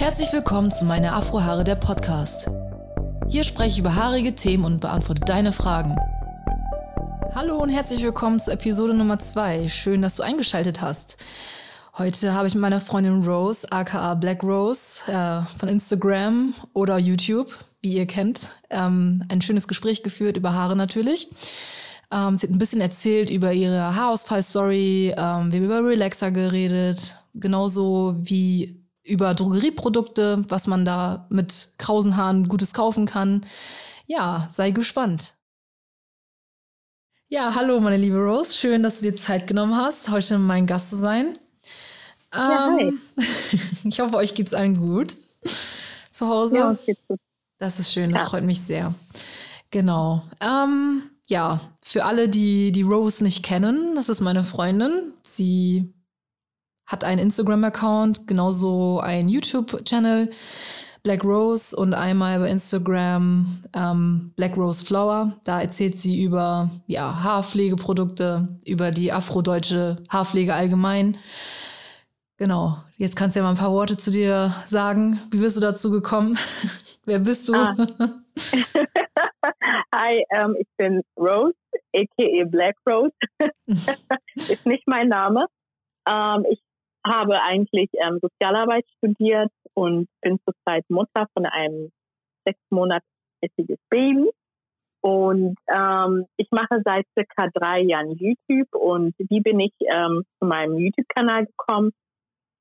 Herzlich willkommen zu meiner Afrohaare der Podcast. Hier spreche ich über haarige Themen und beantworte deine Fragen. Hallo und herzlich willkommen zu Episode Nummer 2. Schön, dass du eingeschaltet hast. Heute habe ich mit meiner Freundin Rose, aka Black Rose, äh, von Instagram oder YouTube, wie ihr kennt, ähm, ein schönes Gespräch geführt über Haare natürlich. Ähm, sie hat ein bisschen erzählt über ihre Haarausfall-Story, ähm, wir haben über Relaxer geredet, genauso wie über Drogerieprodukte, was man da mit krausen Haaren Gutes kaufen kann. Ja, sei gespannt. Ja, hallo meine liebe Rose, schön, dass du dir Zeit genommen hast, heute mein Gast zu sein. Ja, ähm, ich hoffe, euch geht's allen gut zu Hause. Ja, uns geht's gut. Das ist schön, das Ja. freut mich sehr. Genau. Ähm, ja, für alle, die die Rose nicht kennen, das ist meine Freundin. Sie hat einen Instagram-Account, genauso einen YouTube-Channel, Black Rose und einmal bei Instagram ähm, Black Rose Flower. Da erzählt sie über ja, Haarpflegeprodukte, über die afrodeutsche Haarpflege allgemein. Genau, jetzt kannst du ja mal ein paar Worte zu dir sagen. Wie bist du dazu gekommen? Wer bist du? Ah. Hi, ähm, ich bin Rose, a.k.a. Black Rose. Ist nicht mein Name. Ähm, ich habe eigentlich ähm, Sozialarbeit studiert und bin zurzeit Mutter von einem sechs Monatiges Baby. Und ähm, ich mache seit circa drei Jahren YouTube und wie bin ich ähm, zu meinem YouTube-Kanal gekommen?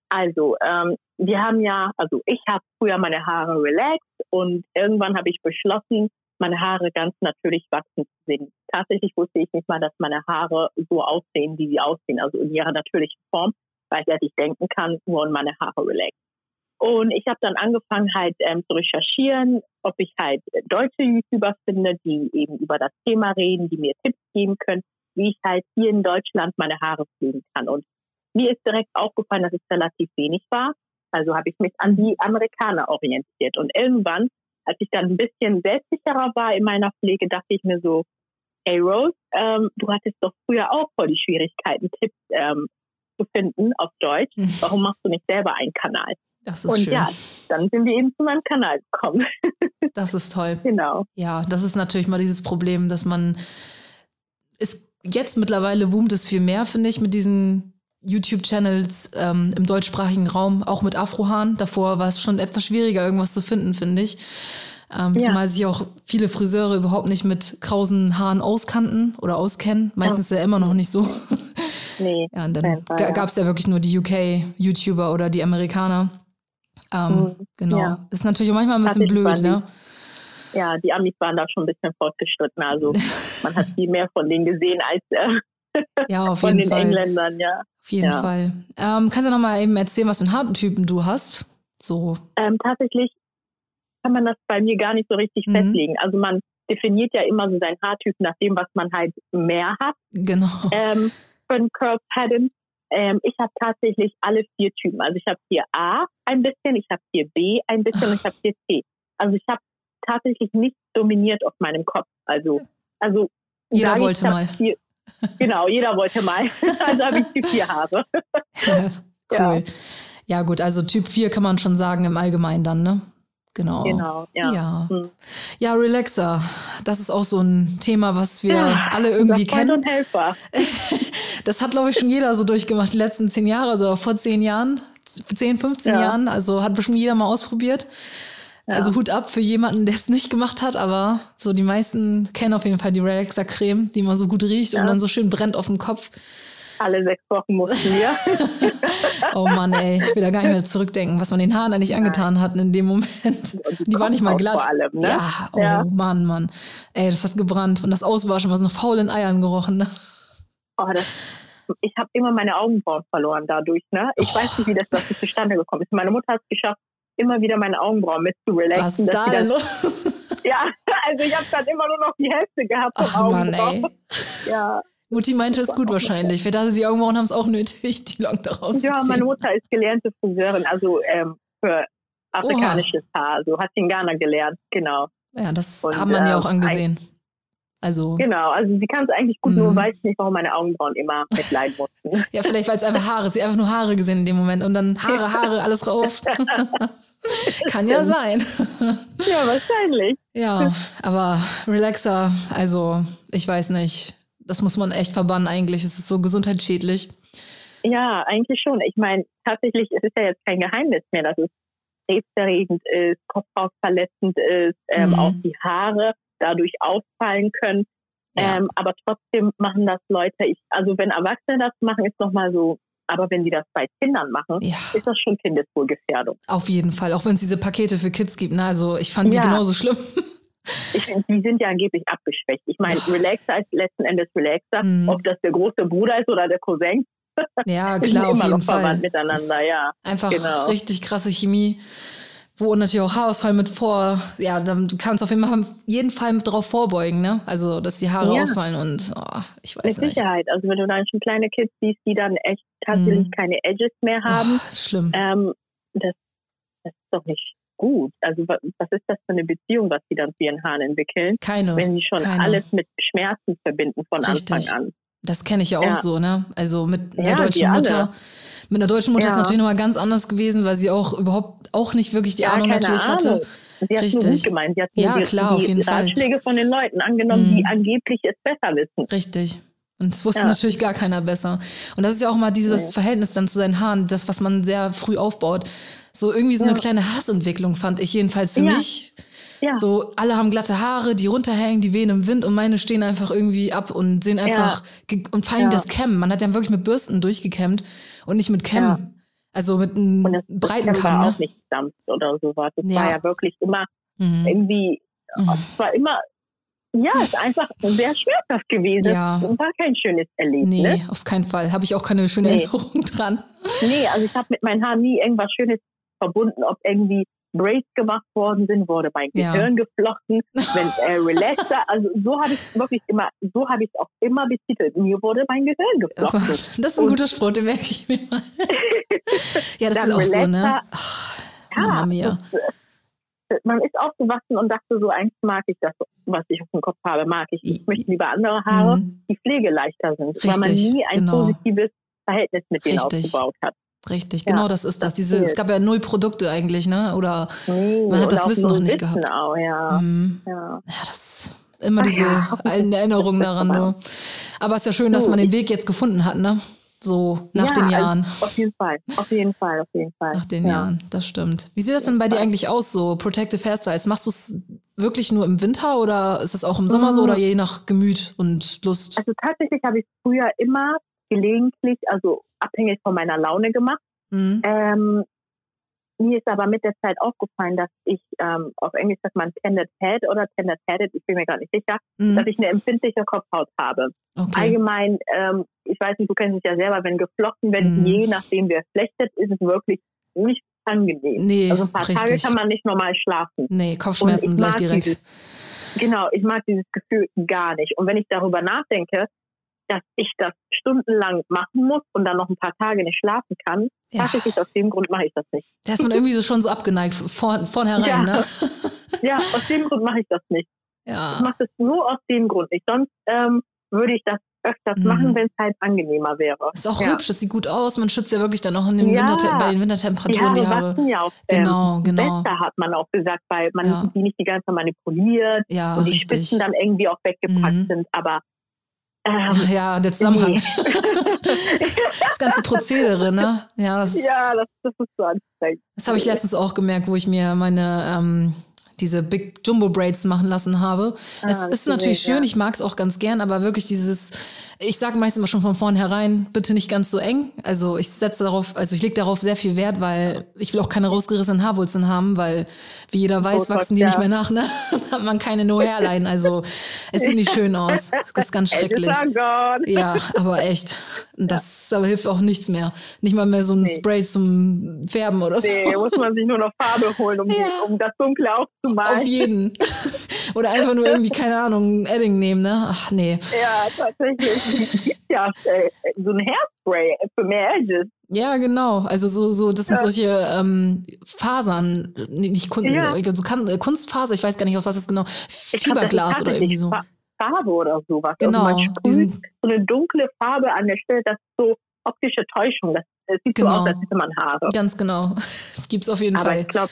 Also, ähm, wir haben ja, also ich habe früher meine Haare relaxed und irgendwann habe ich beschlossen, meine Haare ganz natürlich wachsen zu sehen. Tatsächlich wusste ich nicht mal, dass meine Haare so aussehen, wie sie aussehen, also in ihrer natürlichen Form, weil ich ja nicht denken kann, nur in meine Haare relaxed. Und ich habe dann angefangen halt ähm, zu recherchieren, ob ich halt deutsche YouTuber finde, die eben über das Thema reden, die mir Tipps geben können, wie ich halt hier in Deutschland meine Haare pflegen kann. Und mir ist direkt aufgefallen, dass es relativ wenig war. Also habe ich mich an die Amerikaner orientiert. Und irgendwann, als ich dann ein bisschen selbstsicherer war in meiner Pflege, dachte ich mir so, hey Rose, ähm, du hattest doch früher auch voll die Schwierigkeiten, Tipps ähm, zu finden auf Deutsch. Mhm. Warum machst du nicht selber einen Kanal? Das ist Und schön. ja, dann sind wir eben zu meinem Kanal gekommen. Das ist toll. genau. Ja, das ist natürlich mal dieses Problem, dass man es jetzt mittlerweile boomt es viel mehr, finde ich, mit diesen YouTube-Channels ähm, im deutschsprachigen Raum, auch mit Afrohaaren. Davor war es schon etwas schwieriger, irgendwas zu finden, finde ich. Ähm, Ja. Zumal sich auch viele Friseure überhaupt nicht mit krausen Haaren auskannten oder auskennen. Meistens ja immer noch nicht so. Nee. Ja, und dann gab es ja wirklich nur die UK-YouTuber oder die Amerikaner. Ähm, Mhm, genau. ja. Ist natürlich auch manchmal ein bisschen blöd, ne? Ja, die Amis waren da schon ein bisschen fortgeschritten. Also man hat viel mehr von denen gesehen als äh, Ja, auf von jeden den Fall. Engländern, ja. Auf jeden Ja. Fall. Ähm, kannst du noch mal eben erzählen, was für einen Haartypen du hast? So. Ähm, tatsächlich kann man das bei mir gar nicht so richtig Mhm. festlegen. Also man definiert ja immer so seinen Haartyp nach dem, was man halt mehr hat Genau. ähm, einen Curl Pattern. Ähm, ich habe tatsächlich alle vier Typen. Also ich habe hier A ein bisschen, ich habe hier B ein bisschen und ich habe hier C. Also ich habe tatsächlich nicht dominiert auf meinem Kopf. Also, also Jeder wollte mal. Vier, genau, jeder wollte mal. also habe ich die vier Haare. cool. Ja. Ja. gut, also Typ 4 kann man schon sagen im Allgemeinen dann, ne? Genau. Genau, ja. Ja. Hm. Ja, Relaxer. Das ist auch so ein Thema, was wir Ja, alle irgendwie kennen. und Helfer. Das hat, glaube ich, schon jeder so durchgemacht, die letzten zehn Jahre, also vor zehn Jahren, 10, 15 Ja. Jahren. Also hat bestimmt jeder mal ausprobiert. Ja. Also Hut ab für jemanden, der es nicht gemacht hat, aber so die meisten kennen auf jeden Fall die Relaxer-Creme, die immer so gut riecht und dann so schön brennt auf dem Kopf. Alle sechs Wochen mussten wir. Oh Mann, ey, ich will da gar nicht mehr zurückdenken, was man den Haaren eigentlich angetan hat in dem Moment. Und Die war nicht mal glatt. Vor allem, ne? Ja, oh Ja. Mann, Mann. Ey, das hat gebrannt und das Auswaschen war so nach faulen Eiern gerochen. Ne? Oh, das, ich habe immer meine Augenbrauen verloren dadurch. Ne? Ich weiß nicht, wie das, das zustande gekommen ist. Meine Mutter hat es geschafft, immer wieder meine Augenbrauen mit zu relaxen. Was da denn los? Ja, also ich habe dann immer nur noch die Hälfte gehabt Ach vom Mann, Augenbrauen. ey. Ja. Mutti meinte es gut wahrscheinlich. Wir dachten, die Augenbrauen haben es auch nötig, die Locken daraus ja, meine. Mutter ist gelernte Friseurin, also ähm, für afrikanisches Haar. Also hat sie in Ghana gelernt, genau. Ja, das Und, haben man ja ähm, auch angesehen. Also genau, also sie kann es eigentlich gut, nur weiß nicht, warum meine Augenbrauen immer mitleiden mussten. ja, vielleicht weil es einfach Haare, sie einfach nur Haare gesehen in dem Moment und dann Haare, Haare, alles rauf. kann ja sein. ja, wahrscheinlich. Ja, aber Relaxer, also ich weiß nicht, das muss man echt verbannen eigentlich. Es ist so gesundheitsschädlich. Ja, eigentlich schon. Ich meine, tatsächlich ist es ja jetzt kein Geheimnis mehr, dass es krebserregend ist, kopfhausverletzend ist, ähm, mhm. auch die Haare dadurch auffallen können. Ja. Ähm, aber trotzdem machen das Leute, ich, also wenn Erwachsene das machen, ist nochmal so, aber wenn sie das bei Kindern machen, ja. ist das schon Kindeswohlgefährdung. Auf jeden Fall, auch wenn es diese Pakete für Kids gibt. Ne? Also ich fand ja. die genauso schlimm. Ich, die sind ja angeblich abgeschwächt. Ich meine, Relaxer ist letzten Endes Relaxer. Mhm. Ob das der große Bruder ist oder der Cousin, ja, klar, auf jeden Fall. miteinander, ja. Einfach genau. richtig krasse Chemie, wo natürlich auch Haarausfall mit vor, ja, dann du kannst auf jeden Fall, jeden Fall drauf vorbeugen, ne? Also, dass die Haare ja. ausfallen und oh, ich weiß mit nicht. Sicherheit. Also, wenn du dann schon kleine Kids siehst, die dann echt tatsächlich mhm. keine Edges mehr haben. Oh, das ist schlimm. Ähm, das, das ist doch nicht gut. Also was ist das für eine Beziehung, was sie dann zu ihren Haaren entwickeln? Keine. Wenn sie schon keine. alles mit Schmerzen verbinden von Richtig. Anfang an. Das kenne ich ja auch ja. so, ne? Also mit einer ja, deutschen Mutter. Mit einer deutschen Mutter ja. ist natürlich nochmal ganz anders gewesen, weil sie auch überhaupt auch nicht wirklich die Ahnung natürlich Ahnung. hatte. Sie hat Richtig. gut gemeint. Sie hat ja, die, klar, die auf jeden Ratschläge Fall. von den Leuten angenommen, mhm. die angeblich es besser wissen. Richtig. Und das wusste natürlich gar keiner besser. Und das ist ja auch mal dieses. Verhältnis dann zu seinen Haaren, das, was man sehr früh aufbaut. So irgendwie so eine kleine Hassentwicklung fand ich jedenfalls für mich ja. So, alle haben glatte Haare, die runterhängen, die wehen im Wind und meine stehen einfach irgendwie ab und sehen einfach ja. und ja. das Kämmen. Man hat ja wirklich mit Bürsten durchgekämmt und nicht mit Kämmen. Also mit einem und das, breiten das Kamm. war ne? auch nicht sanft oder sowas. Es war ja wirklich immer mhm. irgendwie, mhm. es war immer ja, es ist einfach sehr schmerzhaft gewesen. Ja. Und war kein schönes Erlebnis. Nee, auf keinen Fall. Habe ich auch keine schöne nee. Erinnerung dran. Nee, also ich habe mit meinen Haaren nie irgendwas Schönes verbunden, ob irgendwie Braids gemacht worden sind, wurde mein Gehirn ja. geflochten, wenn äh, Relaxer, also so habe ich wirklich immer, so habe ich es auch immer betitelt. Mir wurde mein Gehirn geflochten. Das ist ein guter Spruch, den merke ich mir mal. ja, das ist auch Relaxer, so, ne? Ach, ja, mia. Das, äh, man ist aufgewachsen und dachte so, eigentlich mag ich das, was ich auf dem Kopf habe, mag ich. Ich möchte lieber andere Haare, mhm. die pflegeleichter sind, Richtig, weil man nie ein genau. positives Verhältnis mit denen Richtig. aufgebaut hat. Richtig, genau das ist das. Diese, es gab ja null Produkte eigentlich, ne? Oder nee, man hat das Wissen noch nicht Wissen gehabt. Auch, ja. Mhm. ja. ja, das immer diese ja. alten Erinnerungen daran. Ne? Aber es ist ja schön, dass man den Weg jetzt gefunden hat, ne? So nach ja, den Jahren. Also auf jeden Fall, auf jeden Fall, auf jeden Fall. Nach den ja. Jahren, das stimmt. Wie sieht das denn bei dir eigentlich aus, so Protective Hairstyles? Machst du es wirklich nur im Winter oder ist es auch im Sommer so oder mm. je nach Gemüt und Lust? Also tatsächlich habe ich früher immer gelegentlich, also abhängig von meiner Laune gemacht. Mhm. Ähm, mir ist aber mit der Zeit aufgefallen, dass ich, ähm, auf Englisch sagt man tended head oder tended headed, ich bin mir gar nicht sicher, mhm. dass ich eine empfindliche Kopfhaut habe. Okay. Allgemein, ähm, ich weiß nicht, du kennst es ja selber, wenn geflochten wird, mhm. je nachdem wer flechtet, ist es wirklich nicht angenehm. Nee, also ein paar richtig. Tage kann man nicht normal schlafen. Nee, Kopfschmerzen gleich direkt. Dieses, genau, ich mag dieses Gefühl gar nicht. Und wenn ich darüber nachdenke, dass ich das stundenlang machen muss und dann noch ein paar Tage nicht schlafen kann, ja. tatsächlich aus dem Grund mache ich das nicht. Da ist man irgendwie so schon so abgeneigt von vornherein, ja. ne? ja, aus dem Grund mache ich das nicht. Ja. Ich mache das nur aus dem Grund nicht. Sonst ähm, würde ich das öfters mhm. machen, wenn es halt angenehmer wäre. Ist auch ja. hübsch, das sieht gut aus. Man schützt ja wirklich dann auch in den ja. Winter, bei den Wintertemperaturen die Haare. Die ja auch genau, ähm, genau. besser, hat man auch gesagt, weil man ja. die nicht die ganze Zeit manipuliert und die richtig. Spitzen dann irgendwie auch weggepackt mhm. sind. Aber ähm, ja, der Zusammenhang. Nee. das ganze Prozedere, ne? Ja, das, ja, das, das ist so anstrengend. Das habe ich letztens auch gemerkt, wo ich mir meine ähm, diese Big Jumbo Braids machen lassen habe. Ah, es ist natürlich schön, ja. ich mag es auch ganz gern, aber wirklich dieses ich sage meistens immer schon von vornherein, bitte nicht ganz so eng. Also ich setze darauf, also ich lege darauf sehr viel Wert, weil ich will auch keine rausgerissenen Haarwurzeln haben, weil wie jeder weiß, wachsen die ja. nicht mehr nach, ne? Dann hat man keine No Hairline. Also es sieht nicht schön aus. Das ist ganz schrecklich. Ja, aber echt. Das aber hilft auch nichts mehr. Nicht mal mehr so ein nee. Spray zum Färben oder so. Nee, muss man sich nur noch Farbe holen, um, ja. um das Dunkle aufzumalen. Auf jeden. oder einfach nur irgendwie, keine Ahnung, ein Edding nehmen, ne? Ach nee. Ja, tatsächlich ja, äh, so ein Hairspray für mehr Edges. Ja, genau. Also so, so, das sind ja. solche ähm, Fasern, nicht Kun ja. so kan Kunstfaser, ich weiß gar nicht, aus was es genau, Fiberglas oder irgendwie so. Farbe oder sowas. Genau. Also man sprüht so eine dunkle Farbe an der Stelle, das ist so optische Täuschung. Das, das sieht Genau. so aus, als hätte man Haare. Ganz genau. Das gibt's auf jeden Aber Fall. ich glaube,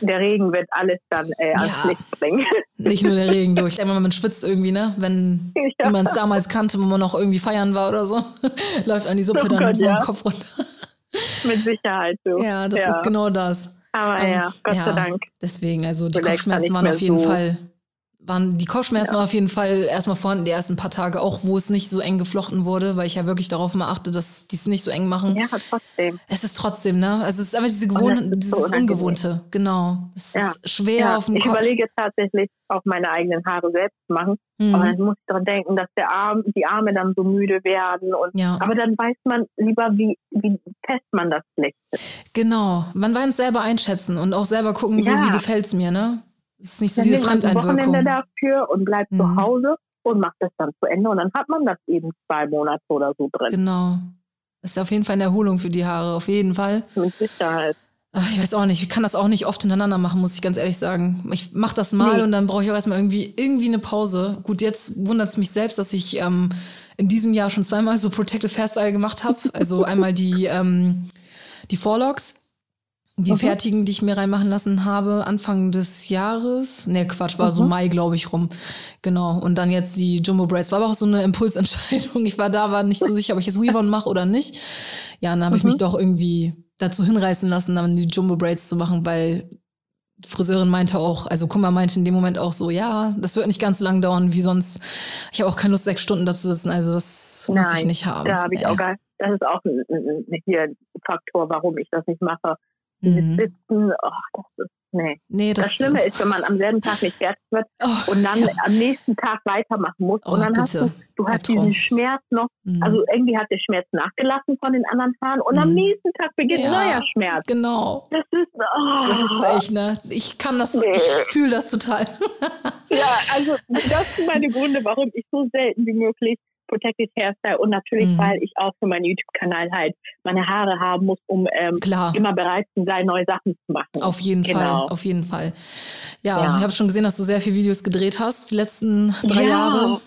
der Regen wird alles dann äh, ans Ja. Licht bringen. Nicht nur der Regen durch. Ich denke mal, man schwitzt irgendwie, ne? Wenn Ja. wie man es damals kannte, wo man noch irgendwie feiern war oder so, läuft an die Suppe Oh dann Gott, ja. Kopf runter. Mit Sicherheit so. Ja, das Ja. ist genau das. Aber Ähm, ja, Gott sei Dank. Deswegen, also die Vielleicht Kopfschmerzen waren auf jeden so- Fall, waren, die Kopfschmerzen waren auf jeden Fall erstmal vorhanden die ersten paar Tage, auch wo es nicht so eng geflochten wurde, weil ich ja wirklich darauf mal achte, dass die es nicht so eng machen. Ja, trotzdem. Es ist trotzdem, ne? Also es ist einfach diese das Gewohn ist so dieses unangenehm. Ungewohnte, genau. Es Ja. ist schwer Ja, auf dem ich Kopf. überlege tatsächlich auch meine eigenen Haare selbst zu machen. Aber Mhm. dann muss ich daran denken, dass der Arm, die Arme dann so müde werden. Und, Ja. Aber dann weiß man lieber, wie, wie fest man das flecht. Genau, man weiß es selber einschätzen und auch selber gucken, so Ja. wie gefällt's mir, ne? Es ist nicht so Dann diese man ein Wochenende Fremdeinwirkung. dafür und bleibt Mhm. zu Hause und macht das dann zu Ende. Und dann hat man das eben zwei Monate oder so drin. Genau. Ist auf jeden Fall eine Erholung für die Haare, auf jeden Fall. Mit Sicherheit. Ach, ich weiß auch nicht, ich kann das auch nicht oft hintereinander machen, muss ich ganz ehrlich sagen. Ich mache das mal Nee. und dann brauche ich auch erstmal irgendwie, irgendwie eine Pause. Gut, jetzt wundert es mich selbst, dass ich ähm, in diesem Jahr schon zweimal so Protective Hairstyle gemacht habe. Also einmal die, ähm, die Forlocks, die Mhm. fertigen, die ich mir reinmachen lassen habe, Anfang des Jahres. Ne, Quatsch, war so Mhm. Mai, glaube ich, rum. Genau. Und dann jetzt die Jumbo Braids. War aber auch so eine Impulsentscheidung. Ich war da, war nicht so sicher, ob ich jetzt Weavon mache oder nicht. Ja, und dann habe ich Mhm. mich doch irgendwie dazu hinreißen lassen, dann die Jumbo Braids zu machen, weil die Friseurin meinte auch, also Kummer meinte in dem Moment auch so, ja, das wird nicht ganz so lang dauern wie sonst. Ich habe auch keine Lust, sechs Stunden zu sitzen, also das muss ich Nein, nicht haben. Da habe ich auch gar, das ist auch ein, ein, hier ein Faktor, warum ich das nicht mache. Dieses Mhm. Sitzen, oh, das ist, nee. Nee, das, Das, Schlimme ist, wenn man am selben Tag nicht fertig wird oh, und dann ja. am nächsten Tag weitermachen muss. Oh, und dann hast bitte. du, du hast diesen Schmerz noch. Mhm. Also irgendwie hat der Schmerz nachgelassen von den anderen Haaren und am Mhm. nächsten Tag beginnt Ja. neuer Schmerz. genau. Das ist, oh. Das ist echt, ne? Ich kann das, Nee. ich fühle das total. Ja, also das sind meine Gründe, warum ich so selten wie möglich Protected Hairstyle und natürlich, Mhm. weil ich auch für meinen YouTube-Kanal halt meine Haare haben muss, um ähm, immer bereit zu sein, neue Sachen zu machen. Auf jeden Genau. Fall, auf jeden Fall. Ja, Ja. ich habe schon gesehen, dass du sehr viele Videos gedreht hast, die letzten drei Ja. Jahre.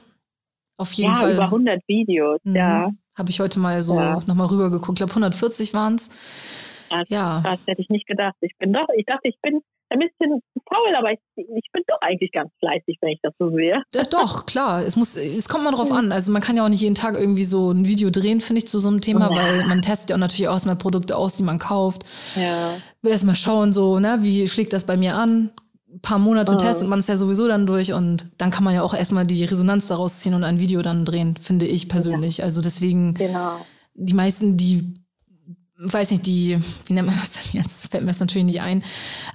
Auf jeden ja, Fall. über 100 Videos, Mhm. ja. Habe ich heute mal so Ja. nochmal rübergeguckt. Ich glaube, 140 waren es. Das, Ja. das hätte ich nicht gedacht. Ich bin doch, ich dachte, ich bin ein bisschen faul, aber ich, ich bin doch eigentlich ganz fleißig, wenn ich das so sehe. Ja, doch, klar. Es, muss, es kommt mal drauf an. Also man kann ja auch nicht jeden Tag irgendwie so ein Video drehen, finde ich, zu so einem Thema, Ja. weil man testet ja auch natürlich auch erstmal Produkte aus, die man kauft. Ja. Will erstmal schauen, so, ne, wie schlägt das bei mir an? Ein paar Monate Mhm. testet man es ja sowieso dann durch und dann kann man ja auch erstmal die Resonanz daraus ziehen und ein Video dann drehen, finde ich persönlich. Also deswegen, Genau. die meisten, die, weiß nicht, die, wie nennt man das denn jetzt? Fällt mir das natürlich nicht ein.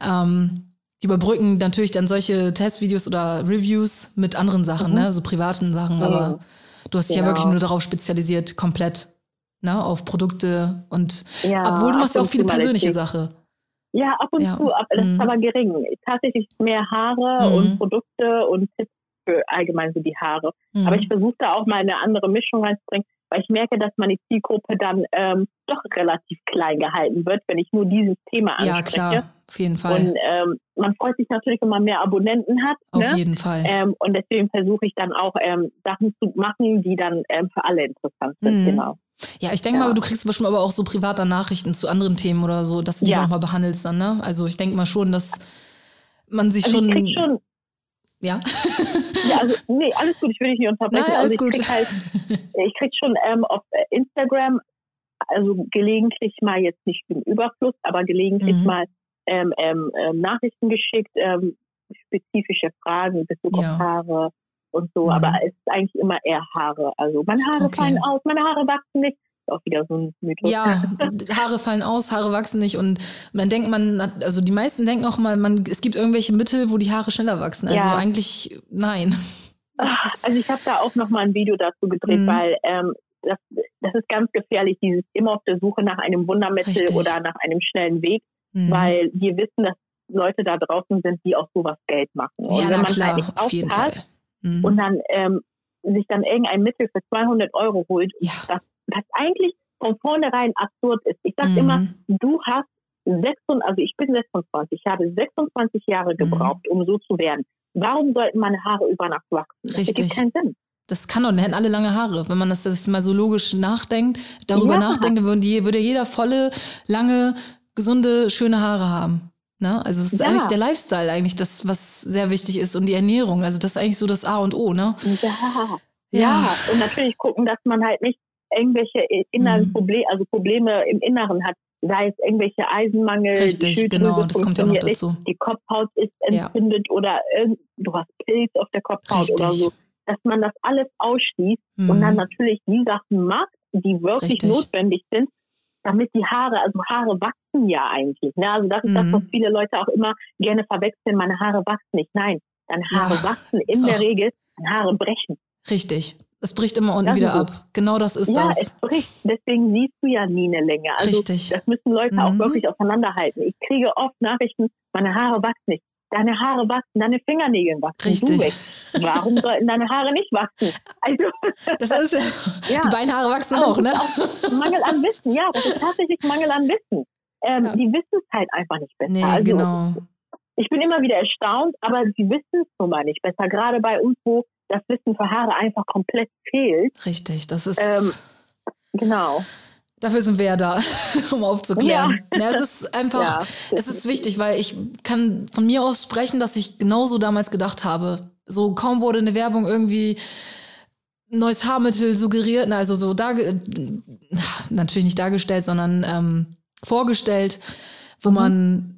Ähm, die überbrücken natürlich dann solche Testvideos oder Reviews mit anderen Sachen, Mhm. ne, so privaten Sachen, aber du hast dich ja Genau. wirklich nur darauf spezialisiert, komplett, ne, auf Produkte und Ja, obwohl du machst ja auch viele persönliche. Sachen. Ja, ab und Ja. zu, ab, das Mhm. ist aber gering. Tatsächlich mehr Haare Mhm. und Produkte und Tipps für allgemein so die Haare. Mhm. Aber ich versuche da auch mal eine andere Mischung reinzubringen, weil ich merke, dass meine Zielgruppe dann ähm, doch relativ klein gehalten wird, wenn ich nur dieses Thema anspreche. ja, klar, auf jeden Fall. Und ähm, man freut sich natürlich, wenn man mehr Abonnenten hat. auf ne? jeden Fall. Ähm, und deswegen versuche ich dann auch ähm, Sachen zu machen, die dann ähm, für alle interessant sind. Mhm. Genau. Ja, ich denke Ja. mal, du kriegst bestimmt aber auch so private Nachrichten zu anderen Themen oder so, dass du die Ja. nochmal behandelst dann, ne? Also ich denke mal schon, dass man sich Also schon, ja. ja, also nee, alles gut, ich will dich nicht unterbrechen. Nein, alles also ich gut. krieg halt ich krieg schon ähm, auf Instagram, also gelegentlich mal jetzt nicht im Überfluss, aber gelegentlich Mhm. mal ähm, ähm, ähm, Nachrichten geschickt, ähm, spezifische Fragen Bezug Ja. auf Haare und so. Mhm. Aber es ist eigentlich immer eher Haare. Also meine Haare Okay. fallen aus, meine Haare wachsen nicht. Ist auch wieder so ein Mythos. Ja, Haare fallen aus, Haare wachsen nicht und dann denkt man, also die meisten denken auch mal, man, es gibt irgendwelche Mittel, wo die Haare schneller wachsen. Also Ja. eigentlich nein. Ist, Also ich habe da auch noch mal ein Video dazu gedreht, Mhm. weil ähm, das, das ist ganz gefährlich, dieses immer auf der Suche nach einem Wundermittel Richtig. oder nach einem schnellen Weg, Mhm. weil wir wissen, dass Leute da draußen sind, die auch sowas Geld machen. ja, und wenn na man klar, halt nicht auf jeden aufpasst Fall. Mhm. und dann ähm, sich dann irgendein Mittel für 200 Euro holt, ja. das, das eigentlich von vornherein absurd ist. Ich sage Mhm. immer, du hast 26, also ich bin 26, ich habe 26 Jahre Mhm. gebraucht, um so zu werden. warum sollten meine Haare über Nacht wachsen? Das Richtig. ergibt keinen Sinn. Das kann doch, die hätten alle lange Haare. Wenn man das, das mal so logisch nachdenkt, darüber Ja. nachdenkt, dann würden die, würde jeder volle, lange, gesunde, schöne Haare haben. Ne? Also es ist Ja. eigentlich der Lifestyle eigentlich das, was sehr wichtig ist und die Ernährung. Also das ist eigentlich so das A und O, ne? Ja. Ja. ja. Und natürlich gucken, dass man halt nicht irgendwelche inneren Mhm. Probleme, also Probleme im Inneren hat, sei es irgendwelche Eisenmangel, die Richtig, Schilddrüse genau, das kommt ja auch noch funktioniert nicht, dazu. die Kopfhaut ist Ja. entzündet oder irgend, du hast Pilz auf der Kopfhaut oder Richtig. so, dass man das alles ausschließt Mhm. und dann natürlich die Sachen macht, die wirklich Richtig. notwendig sind, damit die Haare, also Haare wachsen ja eigentlich. Ne? Also das ist das, Mhm. was viele Leute auch immer gerne verwechseln, meine Haare wachsen nicht. Nein, deine Haare Ja, wachsen in der doch. Regel, deine Haare brechen. Richtig. Es bricht immer unten Das wieder ab. Genau das ist ja, das. es bricht. Deswegen siehst du ja nie eine Länge. Also Richtig. das müssen Leute auch Mhm. wirklich auseinanderhalten. Ich kriege oft Nachrichten, meine Haare wachsen nicht. Deine Haare wachsen, deine Fingernägel wachsen. Richtig. Du weg. Warum sollten deine Haare nicht wachsen? Also Das ist ja, Ja. die Beinhaare wachsen auch, ne? auch Mangel an Wissen, ja, das ist tatsächlich Mangel an Wissen. Ähm, Ja. Die wissen es halt einfach nicht besser. Nee, also, genau. Ich bin immer wieder erstaunt, aber sie wissen es nun mal nicht besser. Gerade bei uns, wo das Wissen für Haare einfach komplett fehlt. Richtig. Das ist. Ähm, Genau. Dafür sind wir ja da, um aufzuklären. Ja. Na, es ist einfach, Ja, es ist wichtig, weil ich kann von mir aus sprechen, dass ich genauso damals gedacht habe. So kaum wurde eine Werbung irgendwie neues Haarmittel suggeriert, also so darge natürlich nicht dargestellt, sondern ähm, vorgestellt, wo Mhm. man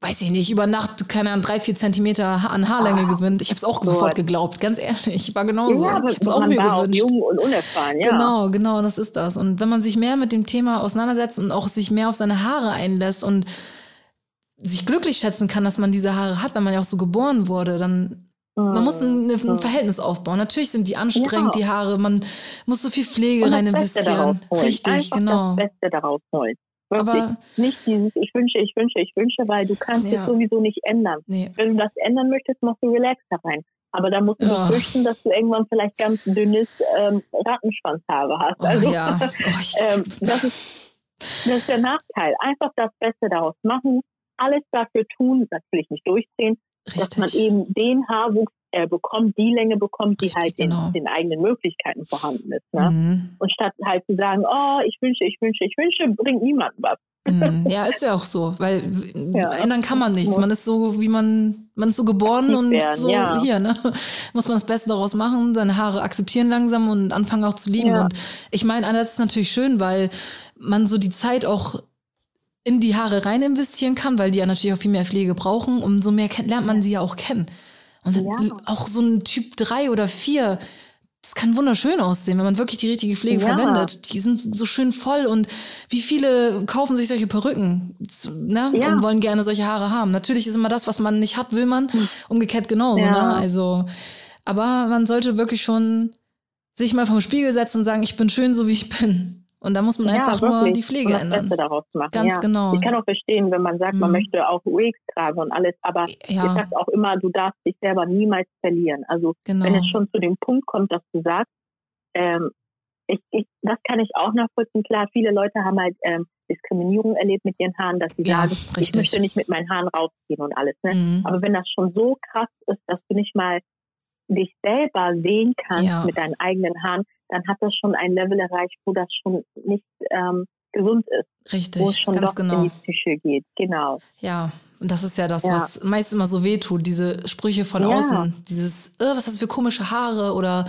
weiß ich nicht, über Nacht, keine Ahnung, drei, vier Zentimeter an Haarlänge Ah, gewinnt. Ich habe es auch Gott. sofort geglaubt, ganz ehrlich. Ich war genauso. ja, ich habe auch mir war auch gewünscht. jung und unerfahren, ja. Genau, genau, das ist das. Und wenn man sich mehr mit dem Thema auseinandersetzt und auch sich mehr auf seine Haare einlässt und sich glücklich schätzen kann, dass man diese Haare hat, wenn man ja auch so geboren wurde, dann man muss ein, ein Mhm. Verhältnis aufbauen. Natürlich sind die anstrengend, Ja. die Haare. Man muss so viel Pflege rein investieren. Richtig, Einfach genau. das Beste daraus holen. Wirklich. Aber nicht dieses Ich wünsche, ich wünsche, ich wünsche, weil du kannst Ja. es sowieso nicht ändern. nee, Wenn du das ändern möchtest, machst du relaxter rein. Aber dann musst du Ja. befürchten, dass du irgendwann vielleicht ganz dünnes ähm, Rattenschwanzhaare hast. oh, Also ja. Oh, ähm, das, ist, das ist der Nachteil. Einfach das Beste daraus machen, alles dafür tun, natürlich nicht durchziehen, dass man richtig. eben den Haarwuchs äh, bekommt, die Länge bekommt, die halt in genau. den eigenen Möglichkeiten vorhanden ist. Ne? Mhm. Und statt halt zu sagen, oh, ich wünsche, ich wünsche, ich wünsche, bringt niemandem was. Mhm. Ja, ist ja auch so, weil Ja. ändern kann man nichts. Man ist so, wie man, man ist so geboren und werden, so ja. hier, ne? Muss man das Beste daraus machen, seine Haare akzeptieren langsam und anfangen auch zu lieben. Ja. Und ich meine, einerseits ist natürlich schön, weil man so die Zeit auch in die Haare rein investieren kann, weil die ja natürlich auch viel mehr Pflege brauchen. Umso mehr lernt man sie ja auch kennen. Und Ja. auch so ein Typ 3 oder 4, das kann wunderschön aussehen, wenn man wirklich die richtige Pflege Ja. verwendet. Die sind so schön voll und wie viele kaufen sich solche Perücken ne? Ja. und wollen gerne solche Haare haben. Natürlich ist immer das, was man nicht hat, will man. Umgekehrt genauso. Ne? Also, aber man sollte wirklich schon sich mal vom Spiegel setzen und sagen, ich bin schön, so wie ich bin. Und da muss man einfach nur wirklich. die Pflege und das ändern. Beste daraus machen. Ganz ja. genau. Ich kann auch verstehen, wenn man sagt, man Mhm. möchte auch Wigs tragen und alles, aber ich Ja, sage auch immer, du darfst dich selber niemals verlieren. Also genau. wenn es schon zu dem Punkt kommt, dass du sagst, ähm, ich, ich, das kann ich auch nachvollziehen. Klar, viele Leute haben halt ähm, Diskriminierung erlebt mit ihren Haaren, dass sie Ja, sagen, ich richtig. möchte nicht mit meinen Haaren rausgehen und alles. Ne? Mhm. Aber wenn das schon so krass ist, dass du nicht mal dich selber sehen kannst Ja. mit deinen eigenen Haaren, dann hat das schon ein Level erreicht, wo das schon nicht ähm, gesund ist, wo es Richtig, schon ganz doch genau. in die Psyche geht. Genau. Ja, und das ist ja das, Ja. was meist immer so wehtut, diese Sprüche von Ja. außen. Dieses, äh, was hast du für komische Haare? Oder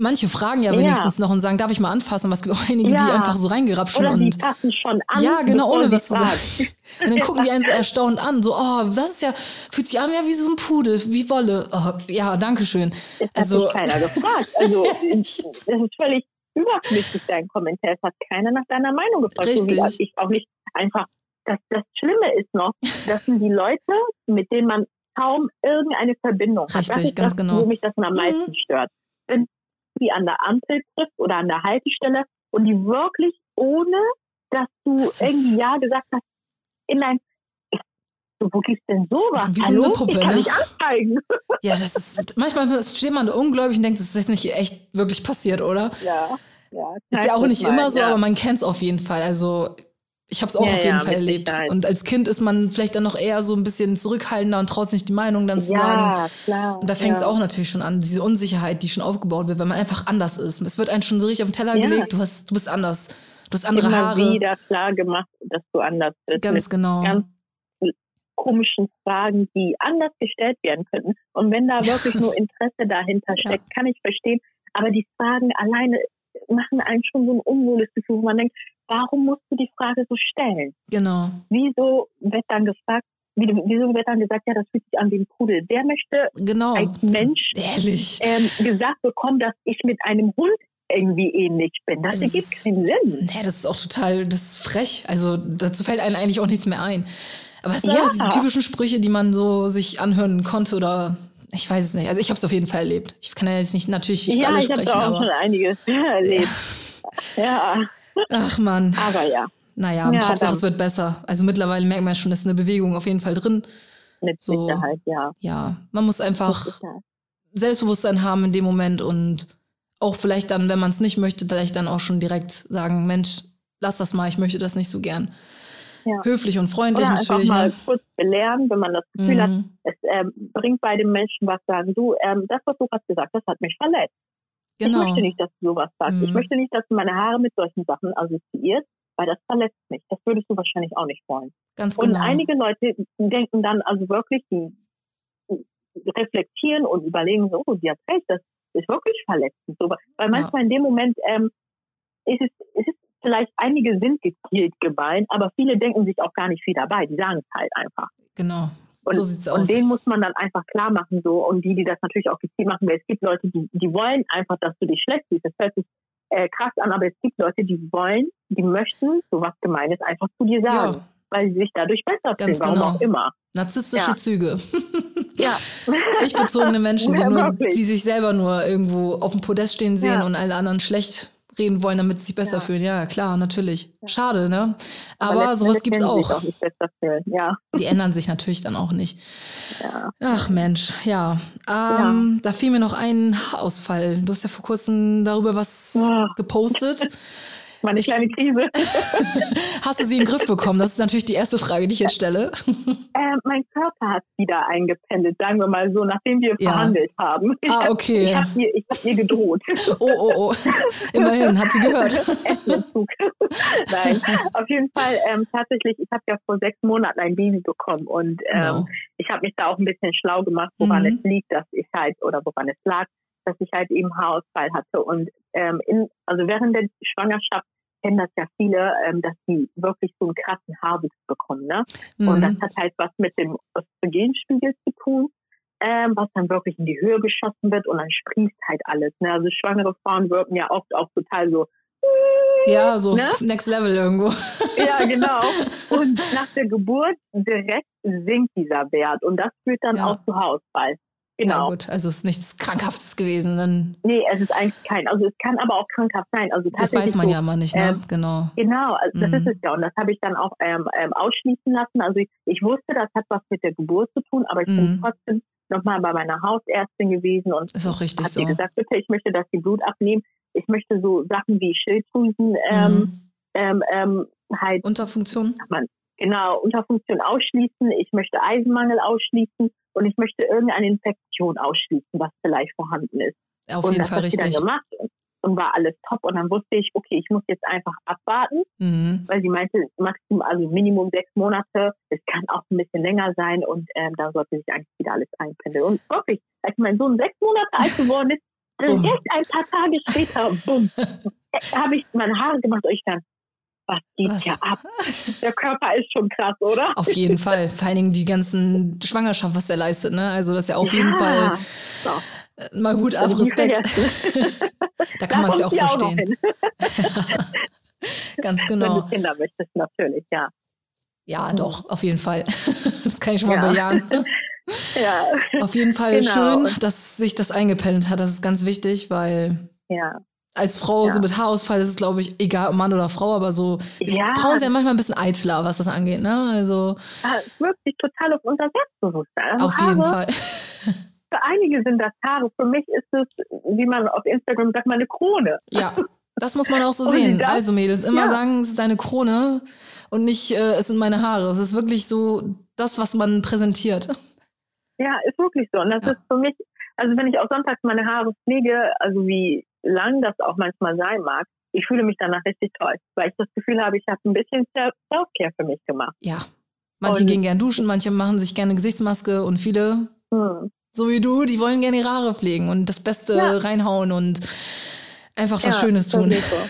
manche fragen ja Ja. wenigstens noch und sagen, darf ich mal anfassen? Es gibt auch einige, die Ja. einfach so reingerapschen Oder die und. passen schon an. Ja, genau, ohne was zu sagen. Und dann gucken die einen so erstaunt an, so, oh, das ist ja, fühlt sich an ja wie so ein Pudel, wie Wolle. Oh, ja, danke schön. Hat Also- sich keiner gefragt. Also es ist völlig überflüssig, dein Kommentar. Es hat keiner nach deiner Meinung gefragt. So Richtig. ich auch nicht einfach. Das, das Schlimme ist noch, das sind die Leute, mit denen man kaum irgendeine Verbindung hat. Richtig, das ist ganz das, genau. wo mich das am Mhm. meisten stört. Wenn die an der Ampel trifft oder an der Haltestelle und die wirklich ohne, dass du Das irgendwie Ja gesagt hast, in dein so, wo gibt's denn sowas? Wie so Hallo? eine Puppe, ich kann ne? nicht anzeigen. Ja, das ist, manchmal steht man ungläubig und denkt, das ist jetzt nicht echt wirklich passiert, oder? Ja, ja. Ist ja auch nicht immer so, ja. aber man kennt es auf jeden Fall. Also Ich habe es auch Ja, auf jeden ja, Fall erlebt. Sicherheit. Und als Kind ist man vielleicht dann noch eher so ein bisschen zurückhaltender und traut sich nicht die Meinung dann zu sagen. Ja, klar. Und da fängt es auch natürlich schon an, diese Unsicherheit, die schon aufgebaut wird, weil man einfach anders ist. Es wird einem schon so richtig auf den Teller gelegt, du, hast, du bist anders. Du hast andere Immer Haare. wieder klar gemacht, dass du anders bist. Ganz mit genau. ganz komischen Fragen, die anders gestellt werden könnten. Und wenn da wirklich nur Interesse dahinter steckt, kann ich verstehen. Aber die Fragen alleine machen einen schon so ein unwohles Gefühl, wo man denkt, warum musst du die Frage so stellen? Genau. Wieso wird dann gefragt, wie- wieso wird dann gesagt, ja, das fühlt sich an wie ein Pudel? Wer möchte Genau. als Mensch Ehrlich. ähm, gesagt bekommen, dass ich mit einem Hund irgendwie ähnlich bin? Das Es ergibt keinen Sinn. Nee, das ist auch total, das ist frech. Also dazu fällt einem eigentlich auch nichts mehr ein. Aber es sind Ja. auch diese typischen Sprüche, die man so sich anhören konnte oder ich weiß es nicht. Also ich habe es auf jeden Fall erlebt. Ich kann ja jetzt nicht natürlich nicht Ja, alle ich habe sprechen, auch aber schon einiges erlebt. Ja, ach man, aber ja, naja, Ja, Hauptsache dann- es wird besser. Also mittlerweile merkt man ja schon, ist eine Bewegung auf jeden Fall drin. mit So. Sicherheit, ja. Ja, man muss einfach. Selbstbewusstsein haben in dem Moment und auch vielleicht dann, wenn man es nicht möchte, vielleicht dann auch schon direkt sagen, Mensch, lass das mal, ich möchte das nicht so gern. Ja. Höflich und freundlich Oder einfach natürlich. mal Ne? kurz belehren, wenn man das Gefühl hat, Mhm. es ähm, bringt bei dem Menschen was sagen. Du, ähm, das, was du gerade gesagt hast, hat mich verletzt. Ich Genau. möchte nicht, dass du sowas sagst. Ich Mhm. möchte nicht, dass du meine Haare mit solchen Sachen assoziierst, weil das verletzt mich. Das würdest du wahrscheinlich auch nicht wollen. Ganz Und genau. einige Leute denken dann also wirklich, die reflektieren und überlegen so, oh, die hat recht, das ist wirklich verletzend. So, weil manchmal in dem Moment ähm, ist es, ist es vielleicht, einige sind gezielt gemeint, aber viele denken sich auch gar nicht viel dabei. Die sagen es halt einfach. genau. Und, so sieht's und aus. denen muss man dann einfach klar machen, so, und die, die das natürlich auch gezielt machen, weil es gibt Leute, die, die wollen einfach, dass du dich schlecht siehst. Das hört sich äh, krass an, aber es gibt Leute, die wollen, die möchten sowas Gemeines einfach zu dir sagen, Ja. weil sie sich dadurch besser Ganz fühlen, warum genau. auch immer. Narzisstische Ja. Züge. Ja. Ich-bezogene Menschen, die, nur, die sich selber nur irgendwo auf dem Podest stehen sehen Ja. und alle anderen schlecht reden wollen, damit sie sich besser Ja. fühlen. Ja, klar, natürlich. Schade, ne? Aber, letzten sowas sie sich auch. auch. Ja, Die ändern sich natürlich dann auch nicht. ja. Ach Mensch, ja. Ähm, Da fiel mir noch ein Haarausfall. Du hast ja vor kurzem darüber was Ja. gepostet. Meine kleine Krise. Hast du sie in den Griff bekommen? Das ist natürlich die erste Frage, die ich jetzt stelle. äh, mein Körper hat wieder eingependelt, sagen wir mal so, nachdem wir Ja. verhandelt haben. Ich Ah, hab- okay. Ich habe ihr, hab ihr gedroht. Oh, oh, oh. Immerhin, hat sie gehört. Nein, auf jeden Fall ähm, tatsächlich, ich habe ja vor sechs Monaten ein Baby bekommen und ähm, Genau. ich habe mich da auch ein bisschen schlau gemacht, woran Mhm. es liegt, dass ich halt, oder woran es lag, dass ich halt eben Haarausfall hatte. Und ähm, in, also während der Schwangerschaft kennen das ja viele, ähm, dass die wirklich so einen krassen Haarwuchs bekommen. Ne? Und das Mhm. hat halt was mit dem Östrogenspiegel zu tun, ähm, was dann wirklich in die Höhe geschossen wird und dann sprießt halt alles. Ne? Also schwangere Frauen wirken ja oft auch total so, Ja, so Ne? next level irgendwo. ja genau. Und nach der Geburt direkt sinkt dieser Wert und das führt dann Ja. auch zu Haarausfall. Ja, Genau. gut, also es ist nichts Krankhaftes gewesen. Dann, nee, es ist eigentlich kein, also es kann aber auch krankhaft sein. Also das weiß man so, ja immer nicht, ne? ähm, genau. Genau, also das Mhm. ist es ja. Und das habe ich dann auch ähm, ähm, ausschließen lassen. Also ich, ich wusste, das hat was mit der Geburt zu tun, aber ich bin Mhm. trotzdem nochmal bei meiner Hausärztin gewesen und Ist auch richtig hat so. sie gesagt, bitte, ich möchte, dass sie Blut abnehmen. Ich möchte so Sachen wie Schilddrüsen ähm, Mhm. ähm, ähm, halt Unterfunktion? Genau Unterfunktion ausschließen. Ich möchte Eisenmangel ausschließen und ich möchte irgendeine Infektion ausschließen, was vielleicht vorhanden ist. Auf und jeden das Fall richtig. gemacht und war alles top. Und dann wusste ich, okay, ich muss jetzt einfach abwarten Mhm. weil sie meinte, maximal, also Minimum sechs Monate, es kann auch ein bisschen länger sein und ähm, da sollte sich eigentlich wieder alles einpendeln. Und wirklich, als mein Sohn sechs Monate alt geworden ist, direkt ein paar Tage später, bumm, habe ich meine Haare gemacht und ich dann, was geht Was? hier ab? Der Körper ist schon krass, oder? Auf jeden Fall. Vor allen Dingen die ganzen Schwangerschaft, was der leistet, ne? Also das ist ja auf jeden Ja. Fall So, äh, mal Hut ab, Respekt. da kann man es ja auch verstehen. hin. Ganz Wenn genau. du Kinder möchtest, natürlich, ja. Ja, doch, auf jeden Fall. Das kann ich schon mal Ja. bejahen. Ja, Auf jeden Fall Genau. schön, dass sich das eingependelt hat. Das ist ganz wichtig, weil ja. Als Frau Ja. so mit Haarausfall ist es, glaube ich, egal ob Mann oder Frau, aber so Ja. Frauen sind ja manchmal ein bisschen eitler, was das angeht, ne? Also Ah, Es wirkt sich total auf unser Selbstbewusstsein. Also auf jeden Haare, Fall. Für einige sind das Haare. Für mich ist es, wie man auf Instagram sagt, meine Krone. Ja, Das muss man auch so sehen. Also Mädels, immer ja. sagen, es ist deine Krone und nicht, äh, es sind meine Haare. Es ist wirklich so das, was man präsentiert. Ja, ist wirklich so. Und das ja. ist für mich, also wenn ich auch sonntags meine Haare pflege, also wie lang das auch manchmal sein mag, ich fühle mich danach richtig toll, weil ich das Gefühl habe, ich habe ein bisschen Self-Care für mich gemacht. Ja. Manche und gehen gern duschen, manche machen sich gerne Gesichtsmaske und viele, hm. so wie du, die wollen gerne ihre Haare pflegen und das Beste ja. reinhauen und einfach was ja, Schönes tun. So.